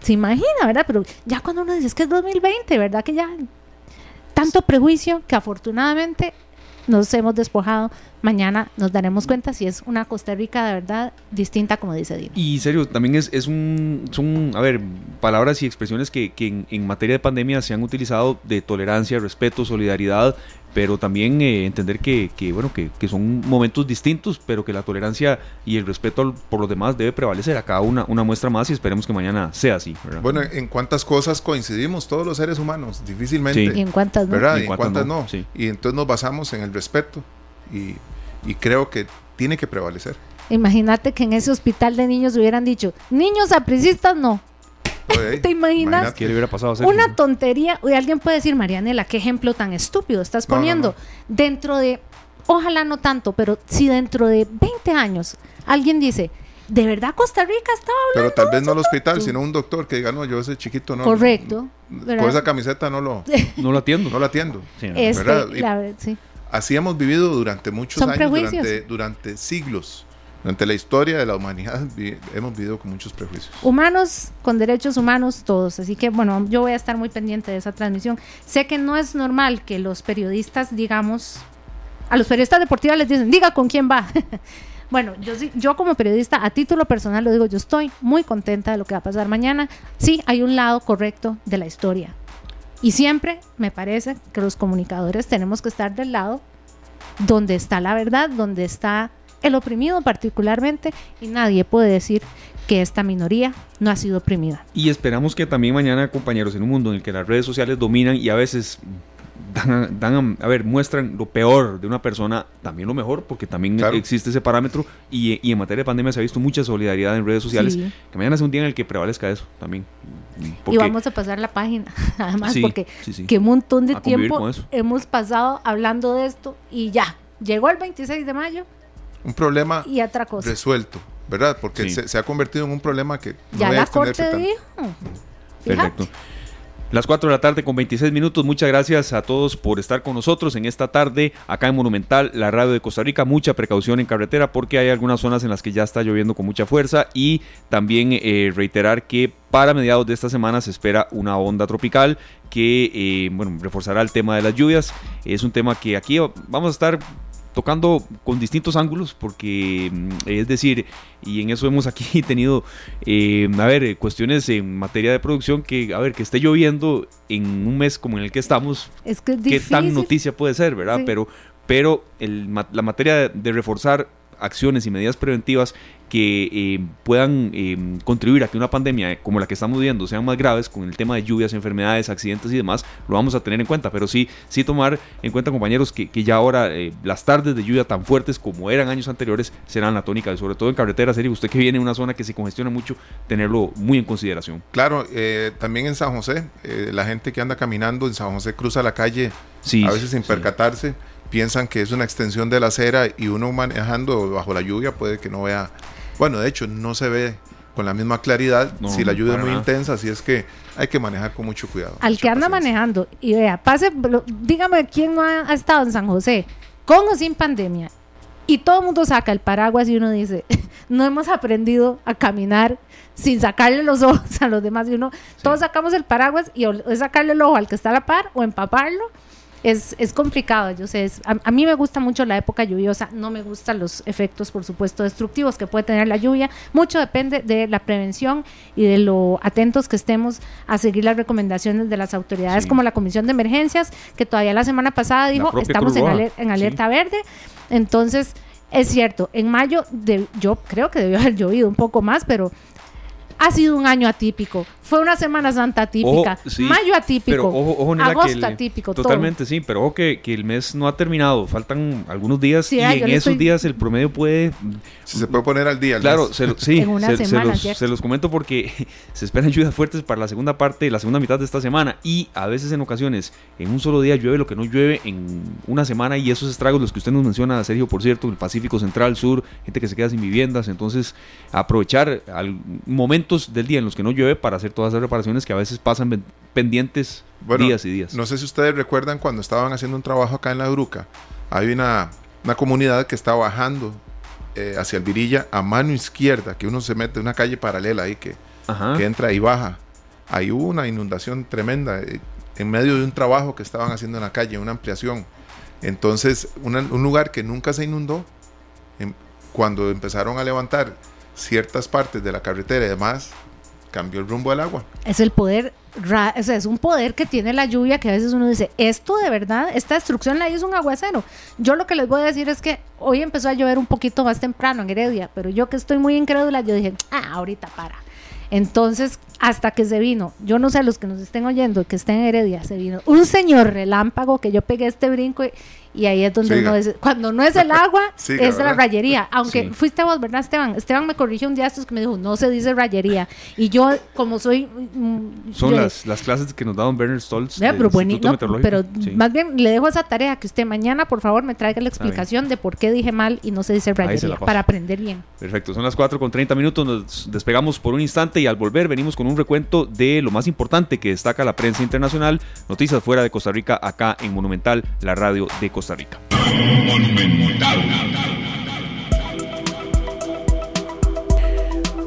se imagina verdad pero ya cuando uno dice es que es 2020 verdad que ya tanto prejuicio que afortunadamente nos hemos despojado. Mañana nos daremos cuenta si es una Costa Rica de verdad distinta, como dice Dino. Y serio, también es, es un, son, a ver, palabras y expresiones que, que en, materia de pandemia se han utilizado de tolerancia, respeto, solidaridad, pero también eh, entender que, que bueno que, que, son momentos distintos, pero que la tolerancia y el respeto por los demás debe prevalecer. Acá una, una muestra más y esperemos que mañana sea así. Bueno, en cuántas cosas coincidimos todos los seres humanos, difícilmente. Y en cuántas no. ¿verdad? Y en cuántas, no. Y entonces nos basamos en el respeto y, y creo que tiene que prevalecer. Imagínate que en ese hospital de niños hubieran dicho, niños apricistas no, ¿Te imaginas? Una tontería. Y alguien puede decir, Marianela, qué ejemplo tan estúpido estás poniendo. dentro de, ojalá no tanto, pero si dentro de 20 años alguien dice, ¿de verdad Costa Rica estaba hablando? Pero tal vez no el hospital, sino un doctor que diga, no, yo ese chiquito no. Correcto. con esa camiseta no lo, no lo atiendo. No lo atiendo. Este, así hemos vivido durante muchos años, durante, durante siglos. Durante la historia de la humanidad hemos vivido con muchos prejuicios. Humanos con derechos humanos todos. Así que bueno, yo voy a estar muy pendiente de esa transmisión. Sé que no es normal que los periodistas, digamos, a los periodistas deportivos les dicen, diga con quién va. bueno, yo, yo como periodista, a título personal lo digo, yo estoy muy contenta de lo que va a pasar mañana. Sí, hay un lado correcto de la historia. Y siempre me parece que los comunicadores tenemos que estar del lado donde está la verdad, donde está el oprimido particularmente, y nadie puede decir que esta minoría no ha sido oprimida. Y esperamos que también mañana, compañeros, en un mundo en el que las redes sociales dominan y a veces dan, a ver, muestran lo peor de una persona, también lo mejor, porque también existe ese parámetro. Y, en materia de pandemia se ha visto mucha solidaridad en redes sociales. Que mañana sea un día en el que prevalezca eso también. y vamos a pasar la página, además, porque que un montón de tiempo hemos pasado hablando de esto y ya, llegó el 26 de mayo un problema resuelto, ¿verdad? Porque se, ha convertido en un problema que ya la corte dijo. Perfecto. Las 4 de la tarde con 26 minutos. Muchas gracias a todos por estar con nosotros en esta tarde acá en Monumental, la radio de Costa Rica. Mucha precaución en carretera porque hay algunas zonas en las que ya está lloviendo con mucha fuerza y también eh, reiterar que para mediados de esta semana se espera una onda tropical que eh, bueno, reforzará el tema de las lluvias. Es un tema que aquí vamos a estar tocando con distintos ángulos, porque mm, es decir, y en eso hemos aquí tenido, eh, a ver, cuestiones en materia de producción que, a ver, que esté lloviendo en un mes como en el que estamos, es que qué tan noticia puede ser, ¿verdad? Pero, pero el, la materia de reforzar acciones y medidas preventivas que eh, puedan eh, contribuir a que una pandemia como la que estamos viviendo sean más graves con el tema de lluvias, enfermedades, accidentes y demás, lo vamos a tener en cuenta. Pero sí, sí tomar en cuenta, compañeros, que, ya ahora eh, las tardes de lluvia tan fuertes como eran años anteriores serán la tónica, sobre todo en carretera, serio, usted que viene en una zona que se congestiona mucho, tenerlo muy en consideración. Claro, también en San José, la gente que anda caminando en San José cruza la calle a veces sin percatarse piensan que es una extensión de la acera y uno manejando bajo la lluvia puede que no vea bueno, de hecho, no se ve con la misma claridad No, si la lluvia es muy nada. intensa, así es que hay que manejar con mucho cuidado. Al que anda paciencia. manejando y vea, pase, lo- dígame quién no ha, ha estado en San José con o sin pandemia y todo el mundo saca el paraguas y uno dice, no hemos aprendido a caminar sin sacarle los ojos a los demás y uno, todos sacamos el paraguas y o es sacarle el ojo al que está a la par o empaparlo. Es, es complicado, yo sé, es- a, a mí me gusta mucho la época lluviosa, no me gustan los efectos, por supuesto, destructivos que puede tener la lluvia, mucho depende de la prevención y de lo atentos que estemos a seguir las recomendaciones de las autoridades Sí. como la Comisión de Emergencias, que todavía la semana pasada dijo, estamos en, aler- en sí. alerta verde, entonces es cierto, en mayo de- yo creo que debió haber llovido un poco más, pero ha sido un año atípico. Fue una Semana Santa atípica, Ojo, sí, mayo atípico, Pero ojo, ojo Nela, que agosto el- atípico, todo. Totalmente, sí, pero ojo que, que el mes no ha terminado. Faltan algunos días Sí, y ah, en esos estoy- días el promedio puede Si se puede poner al día. Claro, se lo- sí, En una se, se semana, se los comento porque se esperan lluvias fuertes para la segunda parte, la segunda mitad de esta semana y a veces en ocasiones en un solo día llueve lo que no llueve en una semana y esos estragos los que usted nos menciona, Sergio, por cierto, el Pacífico Central, Sur, gente que se queda sin viviendas, entonces aprovechar al- momentos del día en los que no llueve para hacer todas esas reparaciones que a veces pasan pendientes Bueno, días y días. No sé si ustedes recuerdan cuando estaban haciendo un trabajo acá en la Bruca. Hay una, una comunidad que está bajando eh, hacia el Virilla a mano izquierda, que uno se mete en una calle paralela ahí que, entra y baja. Ahí hubo una inundación tremenda eh, en medio de un trabajo que estaban haciendo en la calle, una ampliación. Entonces, una- un lugar que nunca se inundó, em- cuando empezaron a levantar ciertas partes de la carretera y demás, cambió el rumbo del agua. Es el poder, o sea, es un poder que tiene la lluvia que a veces uno dice, esto de verdad, esta destrucción la hizo un aguacero. Yo lo que les voy a decir es que hoy empezó a llover un poquito más temprano en Heredia, pero yo que estoy muy incrédula, yo dije, ah, ahorita para. Entonces, hasta que se vino, yo no sé, los que nos estén oyendo que estén en Heredia, se vino un señor relámpago que yo pegué este brinco y, y ahí es donde Siga. uno dice, cuando no es el agua, Siga, es la ¿verdad? rayería. Aunque Sí. fuiste vos, ¿verdad, Esteban? Esteban me corrigió un día estos que me dijo, no se dice rayería. Y yo, como soy... mm, Son yo- las, las clases que nos da don Bernard Stoltz. Del pero, Instituto no, pero Sí. más bien le dejo esa tarea que usted mañana, por favor, me traiga la explicación de por qué dije mal y no se dice se la rayería, paso. para aprender bien. Perfecto, son las 4 con 30 minutos, nos despegamos por un instante y al volver venimos con un recuento de lo más importante que destaca la prensa internacional, noticias fuera de Costa Rica, acá en Monumental, la radio de Costa Rica.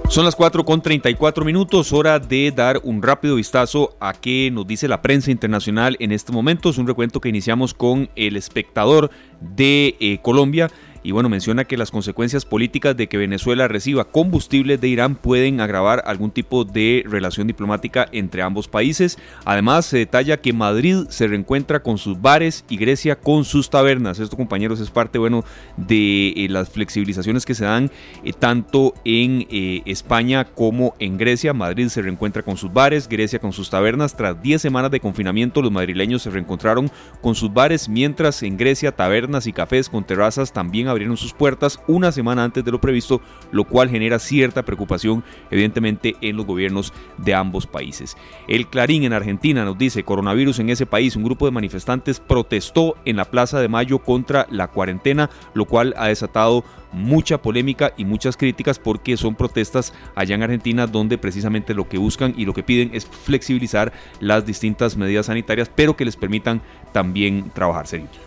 Son las 4 con 34 minutos, hora de dar un rápido vistazo a qué nos dice la prensa internacional en este momento. Es un recuento que iniciamos con el espectador de eh, Colombia. Y bueno, menciona que las consecuencias políticas de que Venezuela reciba combustible de Irán pueden agravar algún tipo de relación diplomática entre ambos países. Además, se detalla que Madrid se reencuentra con sus bares y Grecia con sus tabernas. Esto, compañeros, es parte, bueno, de eh, las flexibilizaciones que se dan eh, tanto en eh, España como en Grecia. Madrid se reencuentra con sus bares, Grecia con sus tabernas. Tras 10 semanas de confinamiento, los madrileños se reencontraron con sus bares, mientras en Grecia tabernas y cafés con terrazas también abrieron sus puertas una semana antes de lo previsto, lo cual genera cierta preocupación evidentemente en los gobiernos de ambos países. El Clarín en Argentina nos dice coronavirus en ese país, un grupo de manifestantes protestó en la Plaza de Mayo contra la cuarentena, lo cual ha desatado mucha polémica y muchas críticas porque son protestas allá en Argentina donde precisamente lo que buscan y lo que piden es flexibilizar las distintas medidas sanitarias, pero que les permitan también trabajar.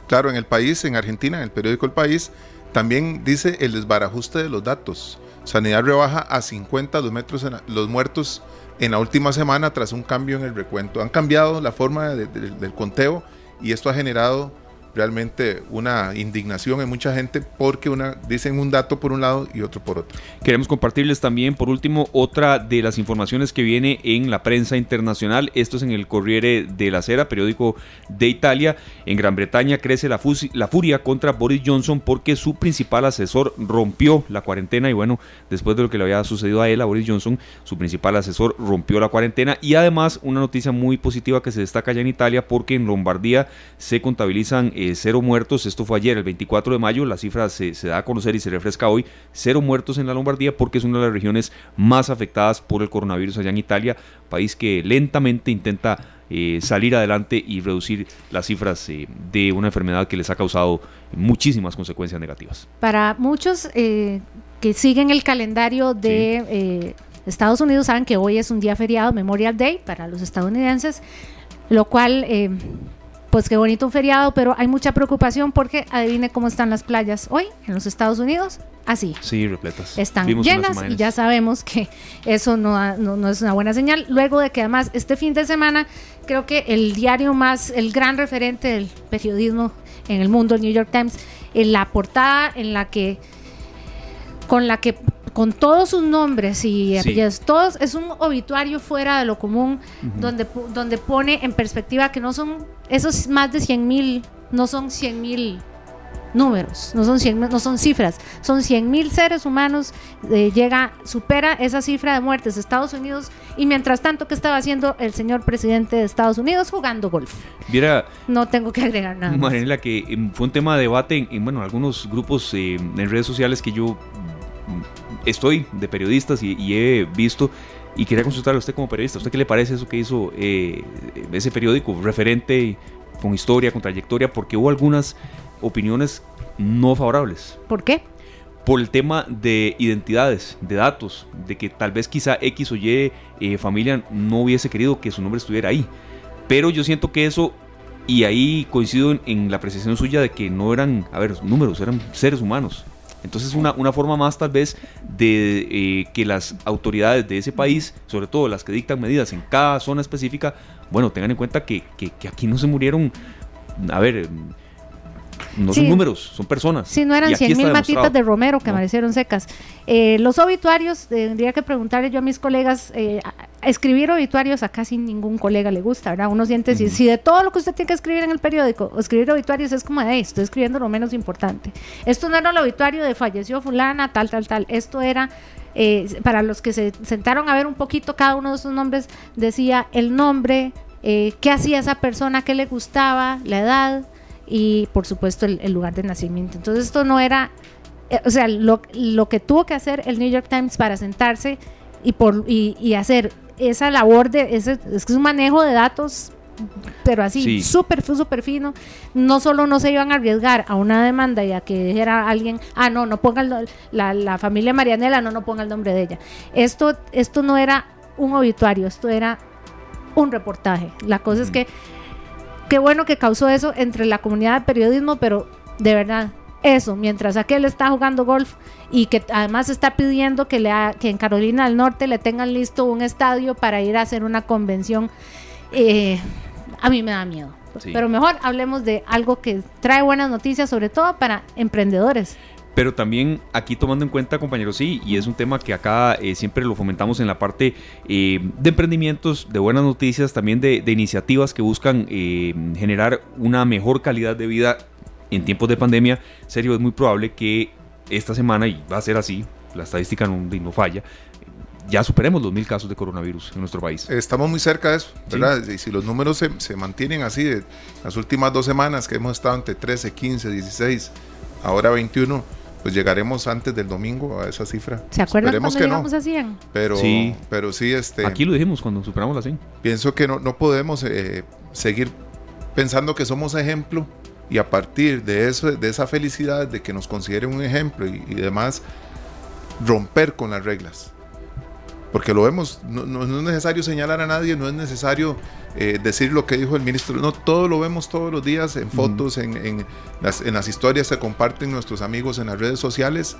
Claro, en el país, en Argentina, en el periódico El País, también dice el desbarajuste de los datos. Sanidad rebaja a 50 los, metros en los muertos en la última semana tras un cambio en el recuento. Han cambiado la forma de- del conteo y esto ha generado realmente una indignación en mucha gente porque una, dicen un dato por un lado y otro por otro. Queremos compartirles también, por último, otra de las informaciones que viene en la prensa internacional. Esto es en el Corriere de la Sera, periódico de Italia. En Gran Bretaña crece la, la furia contra Boris Johnson porque su principal asesor rompió la cuarentena. Y bueno, después de lo que le había sucedido a él, a Boris Johnson, su principal asesor rompió la cuarentena. Y además, una noticia muy positiva que se destaca allá en Italia porque en Lombardía se contabilizan eh, cero muertos. Esto fue ayer, el 24 de mayo. La cifra se, se da a conocer y se refresca hoy. Cero muertos en la Lombardía porque es una de las regiones más afectadas por el coronavirus allá en Italia. País que lentamente intenta eh, salir adelante y reducir las cifras eh, de una enfermedad que les ha causado muchísimas consecuencias negativas. Para muchos que siguen el calendario de Estados Unidos saben que hoy es un día feriado, Memorial Day, para los estadounidenses, lo cual, eh, pues qué bonito un feriado, pero hay mucha preocupación porque adivine cómo están las playas hoy en los Estados Unidos. Así. Sí, repletas. Están Vimos llenas y ya sabemos que eso no, no es una buena señal. Luego de que además este fin de semana creo que el diario más, el gran referente del periodismo en el mundo, el New York Times, en la portada en la que con la que con todos sus nombres y Sí. apellidos, todos es un obituario fuera de lo común donde donde pone en perspectiva que no son esos más de 100 mil no son 100 mil números, no son 100, no son cifras, son 100 mil seres humanos, eh, llega, supera esa cifra de muertes de Estados Unidos y mientras tanto, ¿qué estaba haciendo el señor presidente de Estados Unidos? Jugando golf. Viera, No tengo que agregar nada. más. Marianela, que em, fue un tema de debate en, en, bueno, algunos grupos eh, en redes sociales que yo estoy de periodistas y, y he visto y quería consultarle a usted como periodista. ¿A usted qué le parece eso que hizo eh, ese periódico referente con historia, con trayectoria? Porque hubo algunas opiniones no favorables ¿Por qué? por el tema de identidades, de datos, de que tal vez quizá X o Y eh, familia no hubiese querido que su nombre estuviera ahí. Pero yo siento que eso, y ahí coincido en, en la apreciación suya de que no eran, a ver, números, eran seres humanos. Entonces una, una forma más tal vez de eh, que las autoridades de ese país, sobre todo las que dictan medidas en cada zona específica, bueno, tengan en cuenta que, que- que aquí no se murieron, a ver, no Sí. son números, son personas. Si no eran Y aquí 100 mil matitas de Romero que No. amanecieron secas. Eh, los obituarios, tendría que preguntarle yo a mis colegas, eh, escribir obituarios a casi ningún colega le gusta, ¿verdad? Uno siente, si, si de todo lo que usted tiene que escribir en el periódico, escribir obituarios es como, hey, estoy escribiendo lo menos importante. Esto no era el obituario de falleció fulana, tal, tal, tal. Esto era... eh, para los que se sentaron a ver un poquito cada uno de esos nombres, decía el nombre, eh, qué hacía esa persona, qué le gustaba, la edad, y por supuesto el, el lugar de nacimiento. Entonces esto no era, eh, o sea, lo, lo que tuvo que hacer el New York Times para sentarse y, por, y, y hacer esa labor de, ese, es que es un manejo de datos, pero así, Sí. súper, súper fino, no solo no se iban a arriesgar a una demanda y a que dijera alguien, ah, no, no ponga el la, la familia Marianela, no, no ponga el nombre de ella. Esto, esto no era un obituario, esto era un reportaje. La cosa es que qué bueno que causó eso entre la comunidad de periodismo, pero de verdad, eso, mientras aquel está jugando golf y que además está pidiendo que, le ha- que en Carolina del Norte le tengan listo un estadio para ir a hacer una convención, eh, a mí me da miedo. Sí. Pero mejor hablemos de algo que trae buenas noticias, sobre todo para emprendedores. Pero también aquí tomando en cuenta, compañeros, sí, y es un tema que acá eh, siempre lo fomentamos en la parte eh, de emprendimientos, de buenas noticias, también de, de iniciativas que buscan eh, generar una mejor calidad de vida en tiempos de pandemia. Serio, es muy probable que esta semana, y va a ser así, la estadística no, no falla, ya superemos los mil casos de coronavirus en nuestro país. Estamos muy cerca de eso, ¿verdad? Y si los números se, se mantienen así, de las últimas dos semanas que hemos estado entre 13, 15, 16, ahora 21, pues llegaremos antes del domingo a esa cifra. ¿Se acuerdan Esperemos cuando que no, llegamos a 100? pero Sí. pero sí, este, Aquí lo dijimos cuando superamos la 100. pienso que no, no podemos eh, seguir pensando que somos ejemplo y a partir de eso, de esa felicidad de que nos consideren un ejemplo y, y demás, romper con las reglas. Porque lo vemos, no, no- no es necesario señalar a nadie, no es necesario eh, decir lo que dijo el ministro, no, todo lo vemos todos los días en fotos, en, en las, en las historias que comparten nuestros amigos en las redes sociales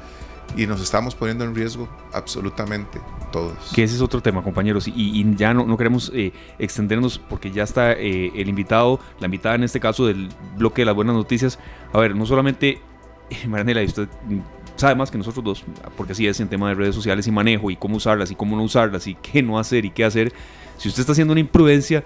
y nos estamos poniendo en riesgo absolutamente todos. Que ese es otro tema, compañeros. Y, y ya no, no queremos eh, extendernos porque ya está eh, el invitado, la invitada en este caso del bloque de las buenas noticias. A ver, no solamente, Maranela, y usted sabe más que nosotros dos, porque así es en tema de redes sociales y manejo y cómo usarlas y cómo no usarlas y qué no hacer y qué hacer. Si usted está haciendo una imprudencia,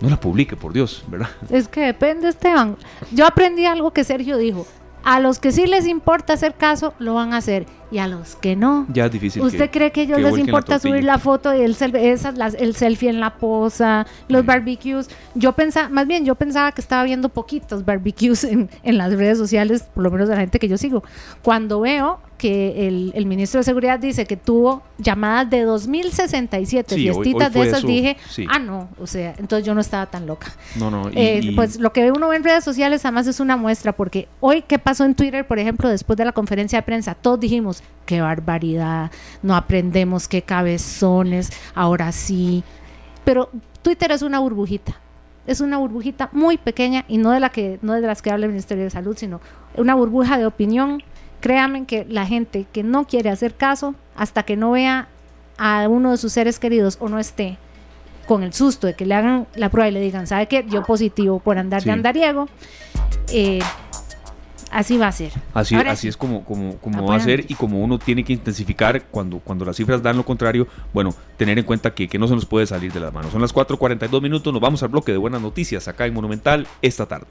no la publique, por Dios, ¿verdad? Es que depende, Esteban. Yo aprendí algo que Sergio dijo. A los que sí les importa hacer caso, lo van a hacer. Y a los que no. Ya es difícil. ¿Usted que- cree que a ellos que les la importa subir la foto y el, selfie en la posa, los barbecues? Yo pensaba, más bien, yo pensaba que estaba viendo poquitos barbecues en, en las redes sociales, por lo menos de la gente que yo sigo. Cuando veo que el, ministro de Seguridad dice que tuvo llamadas de 2067 fiestitas de esas, dije, ah, no, o sea, entonces yo no estaba tan loca. No, no. Eh, pues lo que uno ve en redes sociales además es una muestra, porque hoy, ¿qué pasó en Twitter, por ejemplo, después de la conferencia de prensa? Todos dijimos, qué barbaridad, no aprendemos, qué cabezones, ahora sí. Pero Twitter es una burbujita es una burbujita muy pequeña y no de la que no de las que habla el Ministerio de Salud, sino una burbuja de opinión créanme que la gente que no quiere hacer caso hasta que no vea a uno de sus seres queridos o no esté con el susto de que le hagan la prueba y le digan, ¿sabe qué? Dio positivo por andar de andariego. Eh, así va a ser. Así, así es como, como, como va a ser y como uno tiene que intensificar cuando, cuando las cifras dan lo contrario, bueno, tener en cuenta que, que no se nos puede salir de las manos. Son las 4.42 minutos, nos vamos al bloque de buenas noticias acá en Monumental esta tarde.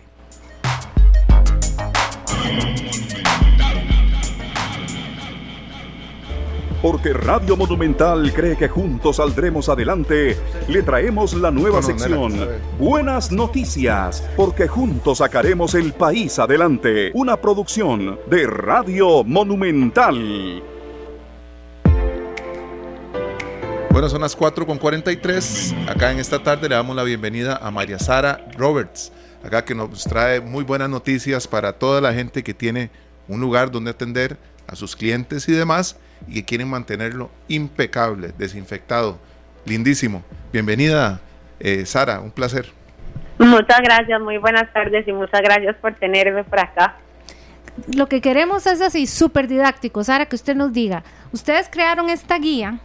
Porque Radio Monumental cree que juntos saldremos adelante, le traemos la nueva sección Buenas Noticias, porque juntos sacaremos el país adelante. Una producción de Radio Monumental. Bueno, son las 4 con 43. Acá en esta tarde le damos la bienvenida a María Sara Roberts, acá que nos trae muy buenas noticias para toda la gente que tiene un lugar donde atender a sus clientes y demás y que quieren mantenerlo impecable, desinfectado. Lindísimo. Bienvenida, eh, Sara, un placer. Muchas gracias, muy buenas tardes y muchas gracias por tenerme por acá. Lo que queremos es así, súper didáctico, Sara, que usted nos diga, ustedes crearon esta guía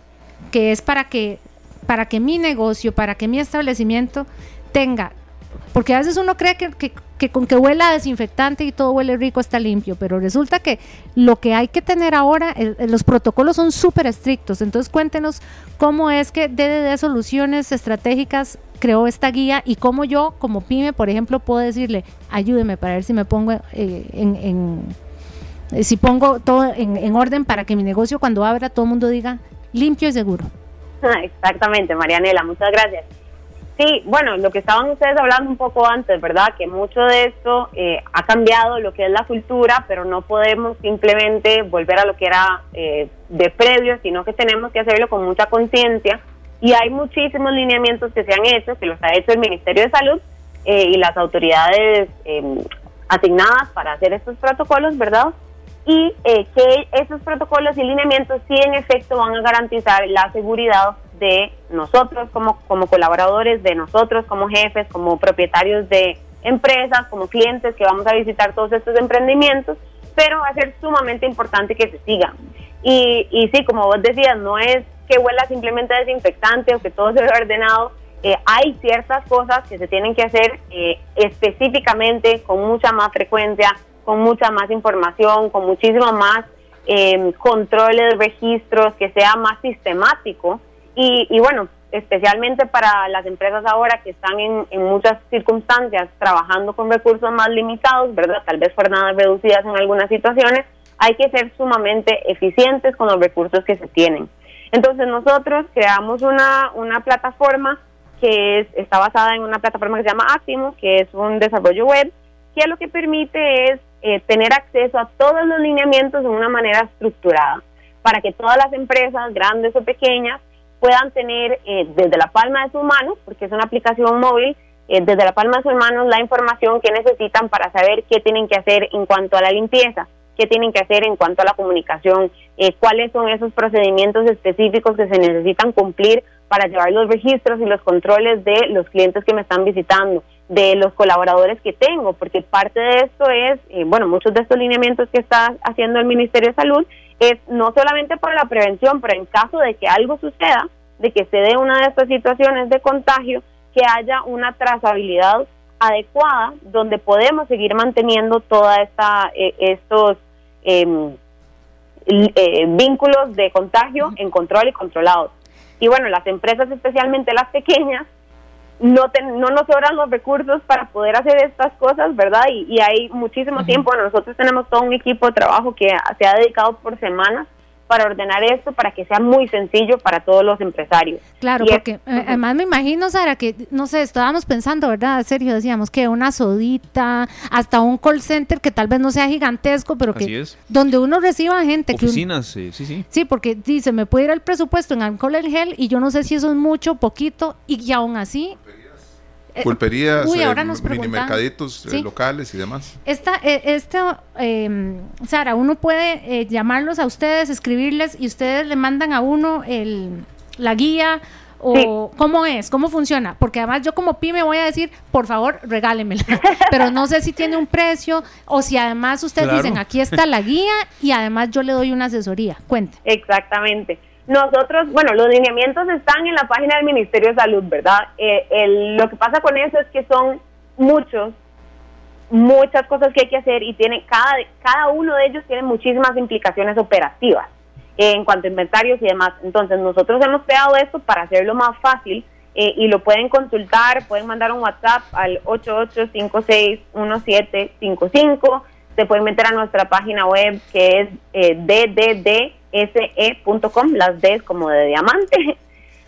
que es para que, para que mi negocio, para que mi establecimiento tenga porque a veces uno cree que, con que huela desinfectante y todo huele rico está limpio, pero resulta que lo que hay que tener ahora, los protocolos son súper estrictos. Entonces cuéntenos cómo es que DDD Soluciones Estratégicas creó esta guía y cómo yo como pyme, por ejemplo, puedo decirle, ayúdeme para ver si me pongo eh, en, eh, si pongo todo en, en orden para que mi negocio cuando abra todo el mundo diga limpio y seguro. Exactamente, Marianela, muchas gracias. Sí, bueno, lo que estaban ustedes hablando un poco antes, ¿verdad? Que mucho de esto eh, ha cambiado lo que es la cultura, pero no podemos simplemente volver a lo que era eh, de previo, sino que tenemos que hacerlo con mucha conciencia. Y hay muchísimos lineamientos que se han hecho, que los ha hecho el Ministerio de Salud eh, y las autoridades em, asignadas para hacer estos protocolos, ¿verdad? Y que esos protocolos y lineamientos sí en efecto van a garantizar la seguridad de nosotros como, como colaboradores, de nosotros como jefes, como propietarios de empresas, como clientes que vamos a visitar todos estos emprendimientos, pero va a ser sumamente importante que se sigan. Y, y sí, como vos decías, no es que huela simplemente desinfectante o que todo se ve ordenado, eh, hay ciertas cosas que se tienen que hacer eh, específicamente, con mucha más frecuencia, con mucha más información, con muchísimo más eh, controles, registros, que sea más sistemático y, bueno, especialmente para las empresas ahora que están en, muchas circunstancias trabajando con recursos más limitados, ¿verdad? Tal vez jornadas reducidas en algunas situaciones, hay que ser sumamente eficientes con los recursos que se tienen. Entonces nosotros creamos una, una plataforma que es, está basada en una plataforma que se llama Actimo, que es un desarrollo web, que lo que permite es eh, tener acceso a todos los lineamientos de una manera estructurada, para que todas las empresas, grandes o pequeñas, puedan tener eh, desde la palma de sus manos, porque es una aplicación móvil, eh, desde la palma de sus manos la información que necesitan para saber qué tienen que hacer en cuanto a la limpieza, qué tienen que hacer en cuanto a la comunicación, eh, cuáles son esos procedimientos específicos que se necesitan cumplir para llevar los registros y los controles de los clientes que me están visitando, de los colaboradores que tengo, porque parte de esto es, bueno, muchos de estos lineamientos que está haciendo el Ministerio de Salud es no solamente para la prevención, pero en caso de que algo suceda, de que se dé una de estas situaciones de contagio, que haya una trazabilidad adecuada donde podemos seguir manteniendo toda esta eh, estos em, eh, vínculos de contagio en control y controlados. Y bueno, las empresas, especialmente las pequeñas, no, no nos sobran los recursos para poder hacer estas cosas, ¿verdad? Y, hay muchísimo tiempo. nosotros tenemos todo un equipo de trabajo que se ha dedicado por semanas para ordenar esto para que sea muy sencillo para todos los empresarios. Claro, porque eh, además me imagino, Sara, que no sé, estábamos pensando, ¿verdad? Sergio, decíamos que una sodita, hasta un call center que tal vez no sea gigantesco, pero que donde uno reciba gente. Oficinas, sí, sí, sí. Sí, porque dice, me puede ir el presupuesto en alcohol en gel y yo no sé si eso es mucho, poquito, y, aún así pulperías, Uy, ahora nos mini mercaditos eh, locales y demás. Esta, esta em, Sara, uno puede llamarlos a ustedes, escribirles y ustedes le mandan a uno el, la guía o cómo es, cómo funciona, porque además yo como pyme voy a decir, por favor, regálemela, pero no sé si tiene un precio o si además ustedes dicen, aquí está la guía y además yo le doy una asesoría. Cuente. Exactamente. Nosotros, bueno, los lineamientos están en la página del Ministerio de Salud, ¿verdad? Eh, lo que pasa con eso es que son muchos, muchas cosas que hay que hacer y tiene cada, cada uno de ellos tiene muchísimas implicaciones operativas en cuanto a inventarios y demás. Entonces, nosotros hemos creado esto para hacerlo más fácil eh, y lo pueden consultar, pueden mandar un WhatsApp al 88561755, se pueden meter a nuestra página web que es eh, dddse.com, las D como de diamante.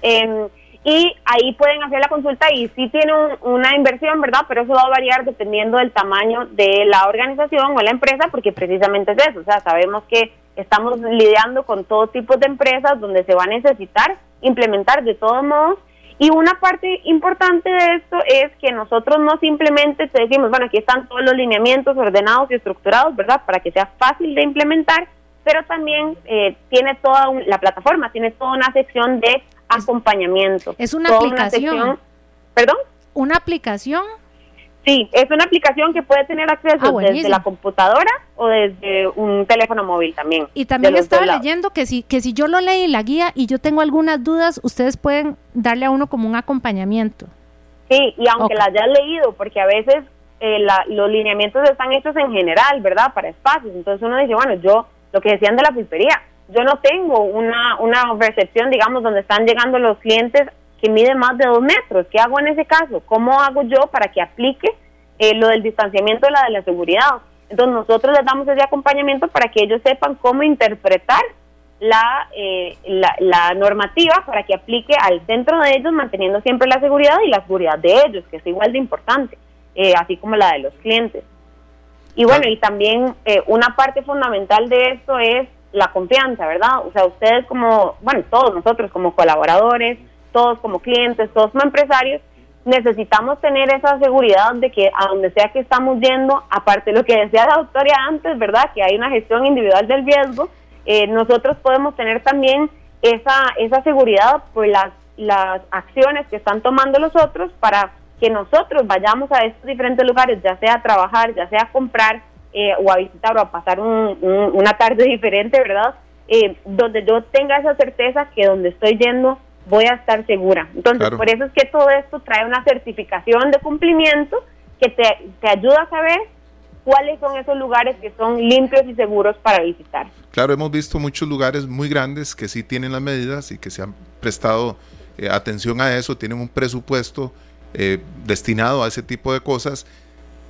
Em, y ahí pueden hacer la consulta y sí tiene una inversión, ¿verdad? Pero eso va a variar dependiendo del tamaño de la organización o la empresa, porque precisamente es eso, o sea, sabemos que estamos lidiando con todo tipo de empresas donde se va a necesitar implementar de todos modos. Y una parte importante de esto es que nosotros no simplemente te decimos, bueno, aquí están todos los lineamientos ordenados y estructurados, ¿verdad? Para que sea fácil de implementar, pero también eh, tiene toda la plataforma, tiene toda una sección de acompañamiento. Es una aplicación. ¿Perdón? Una aplicación Sí, es una aplicación que puede tener acceso ah, desde la computadora o desde un teléfono móvil también. Y también estaba leyendo que si, que si yo lo leí la guía y yo tengo algunas dudas, ustedes pueden darle a uno como un acompañamiento. Sí, y aunque la hayas leído, porque a veces eh, los lineamientos están hechos en general, ¿verdad? Para espacios. Entonces uno dice, bueno, yo, lo que decían de la pulpería, yo no tengo una, una recepción, digamos, donde están llegando los clientes que mide más de dos metros. ¿Qué hago en ese caso? ¿Cómo hago yo para que aplique eh, lo del distanciamiento la de la seguridad? Entonces nosotros les damos ese acompañamiento para que ellos sepan cómo interpretar la, eh, la, normativa para que aplique al centro de ellos, manteniendo siempre la seguridad y la seguridad de ellos, que es igual de importante, eh, así como la de los clientes. Y bueno, y también una parte fundamental de esto es la confianza, ¿verdad? O sea, ustedes como, bueno, todos nosotros como colaboradores, todos como clientes, todos como empresarios, necesitamos tener esa seguridad de que a donde sea que estamos yendo, aparte de lo que decía la doctora antes, ¿verdad? Que hay una gestión individual del riesgo, eh, nosotros podemos tener también esa, esa seguridad por las, las acciones que están tomando los otros para que nosotros vayamos a estos diferentes lugares, ya sea a trabajar, ya sea a comprar eh, o a visitar o a pasar una tarde diferente, ¿verdad? Eh, donde yo tenga esa certeza que donde estoy yendo voy a estar segura. Entonces, por eso es que todo esto trae una certificación de cumplimiento que te, te ayuda a saber cuáles son esos lugares que son limpios y seguros para visitar. Claro, hemos visto muchos lugares muy grandes que sí tienen las medidas y que se han prestado eh, atención a eso, tienen un presupuesto eh, destinado a ese tipo de cosas.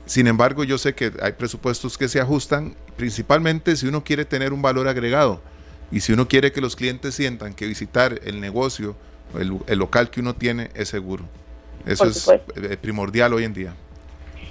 Sin embargo, yo sé que hay presupuestos que se ajustan, principalmente si uno quiere tener un valor agregado y si uno quiere que los clientes sientan que visitar el negocio el, local que uno tiene es seguro. Eso es eh, primordial hoy en día.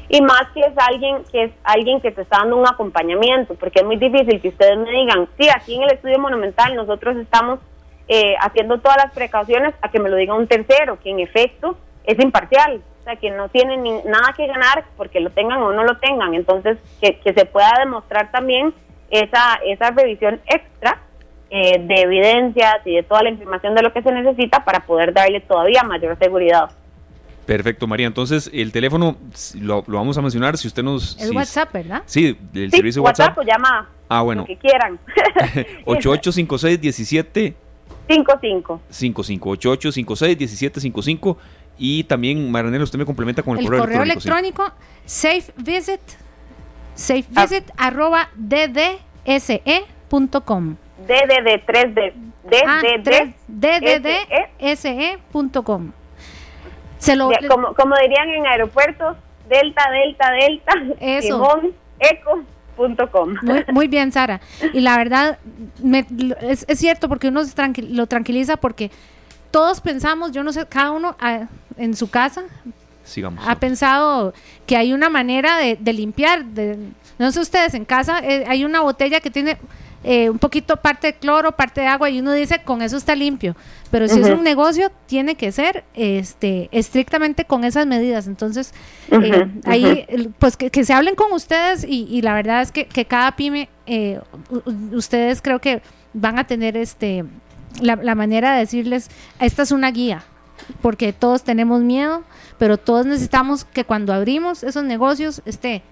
Y más si es alguien que es alguien que te está dando un acompañamiento, porque es muy difícil que ustedes me digan, sí, aquí en el estudio monumental nosotros estamos eh, haciendo todas las precauciones a que me lo diga un tercero, que en efecto es imparcial, o sea, que no tiene ni, nada que ganar porque lo tengan o no lo tengan. Entonces, que, que se pueda demostrar también esa, esa revisión extra eh, de evidencias y de toda la información de lo que se necesita para poder darle todavía mayor seguridad. Perfecto, María. Entonces, el teléfono lo, vamos a mencionar si usted nos... El WhatsApp, ¿verdad? Sí, el servicio WhatsApp. WhatsApp llama. Ah, bueno. Lo que quieran. 8856 55. 55. 8856 1755. Y también, Maranela, usted me complementa con el, correo, correo electrónico. electrónico safevisit, safevisit ah. arroba ddse.com. DDD 3D. DDDSE.com. Se lo, como, como dirían en aeropuertos, Delta, Delta, Delta, Simón, Eco. muy, muy, bien, Sara. Y la verdad, es, cierto porque uno lo tranquiliza porque todos pensamos, yo no sé, cada uno ah, en su casa ha pensado que hay una manera de, limpiar. De, no sé ustedes, en casa eh, hay una botella que tiene eh, un poquito parte de cloro, parte de agua y uno dice con eso está limpio. Pero si es un negocio, tiene que ser este estrictamente con esas medidas. Entonces, eh, ahí, pues que, se hablen con ustedes y, la verdad es que, cada pyme, ustedes creo que van a tener este la, la manera de decirles, esta es una guía, porque todos tenemos miedo pero todos necesitamos que cuando abrimos esos negocios esté,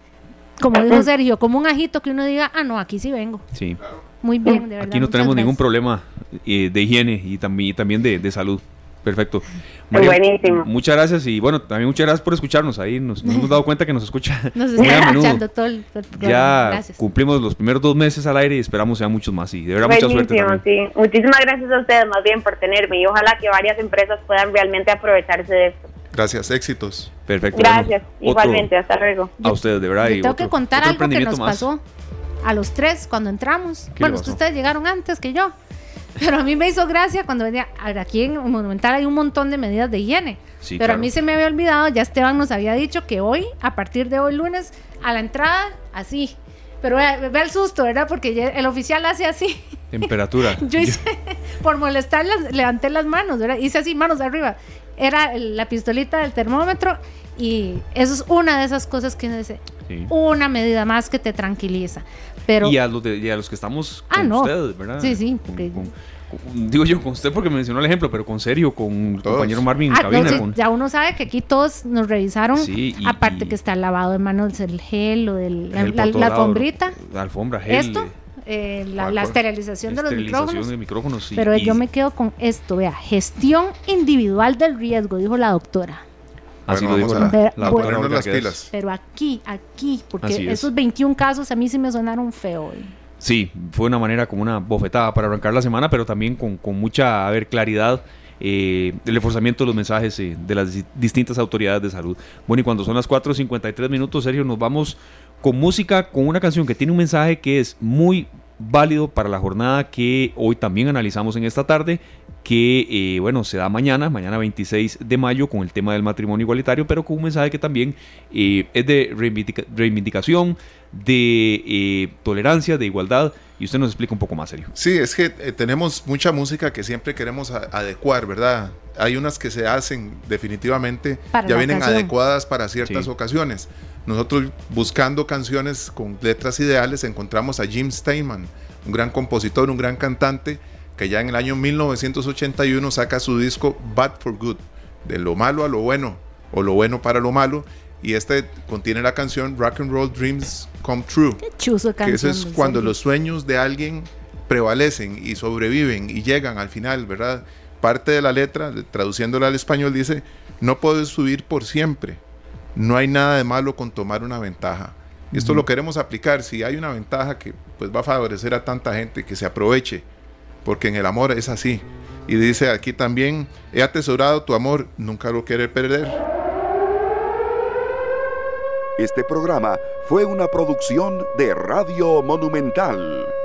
como dijo Sergio, como un ajito que uno diga, ah, no, aquí sí vengo. Sí. Muy bien, de verdad. Aquí no tenemos ningún problema eh, de higiene y también, también de, de salud. Perfecto. Buenísimo. Muchas gracias y bueno, también muchas gracias por escucharnos. Ahí nos, hemos dado cuenta que nos escucha. Nos está escuchando todo el, Ya cumplimos los primeros dos meses al aire y esperamos sea muchos más. Y de verdad, mucha suerte. Sí. Muchísimas gracias a ustedes más bien por tenerme y ojalá que varias empresas puedan realmente aprovecharse de esto. Gracias, éxitos. Perfecto. Gracias, igualmente, hasta luego. A ustedes, de verdad. y tengo que contar algo que nos pasó a los tres cuando entramos. Bueno, ustedes llegaron antes que yo. Pero a mí me hizo gracia cuando venía. Aquí en Monumental hay un montón de medidas de higiene. pero a mí se me había olvidado, ya Esteban nos había dicho que hoy, a partir de hoy lunes, a la entrada, así. Pero ve, el susto, ¿verdad? Porque el oficial hace así. Temperatura. Yo hice, por molestar, levanté las manos, ¿verdad? Hice así, manos arriba era la pistolita del termómetro y eso es una de esas cosas que dice, una medida más que te tranquiliza. Pero, y, a los los que estamos ah, con ustedes, ¿verdad? Sí, sí. digo yo con usted porque me mencionó el ejemplo, pero con serio, con el compañero Marvin ah, cabina. Ya uno sabe que aquí todos nos revisaron, aparte que está el lavado de manos, el gel o del, la, la, alfombrita. La alfombra, gel. Esto, eh, la, esterilización, de los micrófonos. pero yo me quedo con esto, vea, gestión individual del riesgo, dijo la doctora. Así lo dijo la, doctora. las pilas. Pero aquí, aquí, porque esos 21 casos a mí sí me sonaron feo. Sí, fue una manera como una bofetada para arrancar la semana, pero también con, con mucha a ver, claridad. Eh, el reforzamiento de los mensajes eh, de las distintas autoridades de salud. Bueno, y cuando son las 4.53 minutos, Sergio, nos vamos con música, con una canción que tiene un mensaje que es muy válido para la jornada que hoy también analizamos en esta tarde, que eh, bueno, se da mañana, mañana 26 de mayo, con el tema del matrimonio igualitario, pero con un mensaje que también eh, es de reivindicación, de eh, tolerancia, de igualdad, y usted nos explica un poco más, serio. Sí, es que tenemos mucha música que siempre queremos adecuar, ¿verdad? Hay unas que se hacen definitivamente, ya vienen adecuadas para ciertas ocasiones. Nosotros buscando canciones con letras ideales encontramos a Jim Steinman, un gran compositor, un gran cantante, que ya en el año 1981 saca su disco Bad for Good, de lo malo a lo bueno, o lo bueno para lo malo, y este contiene la canción Rock and Roll Dreams Come True. Qué chuzo canción. Que eso es cuando los sueños de alguien prevalecen y sobreviven y llegan al final, ¿verdad? Parte de la letra, traduciéndola al español, dice, no puedes subir por siempre, no hay nada de malo con tomar una ventaja. Y esto lo queremos aplicar. Si hay una ventaja que pues, va a favorecer a tanta gente, que se aproveche, porque en el amor es así. Y dice aquí también, he atesorado tu amor, nunca lo quiere perder. Este programa fue una producción de Radio Monumental.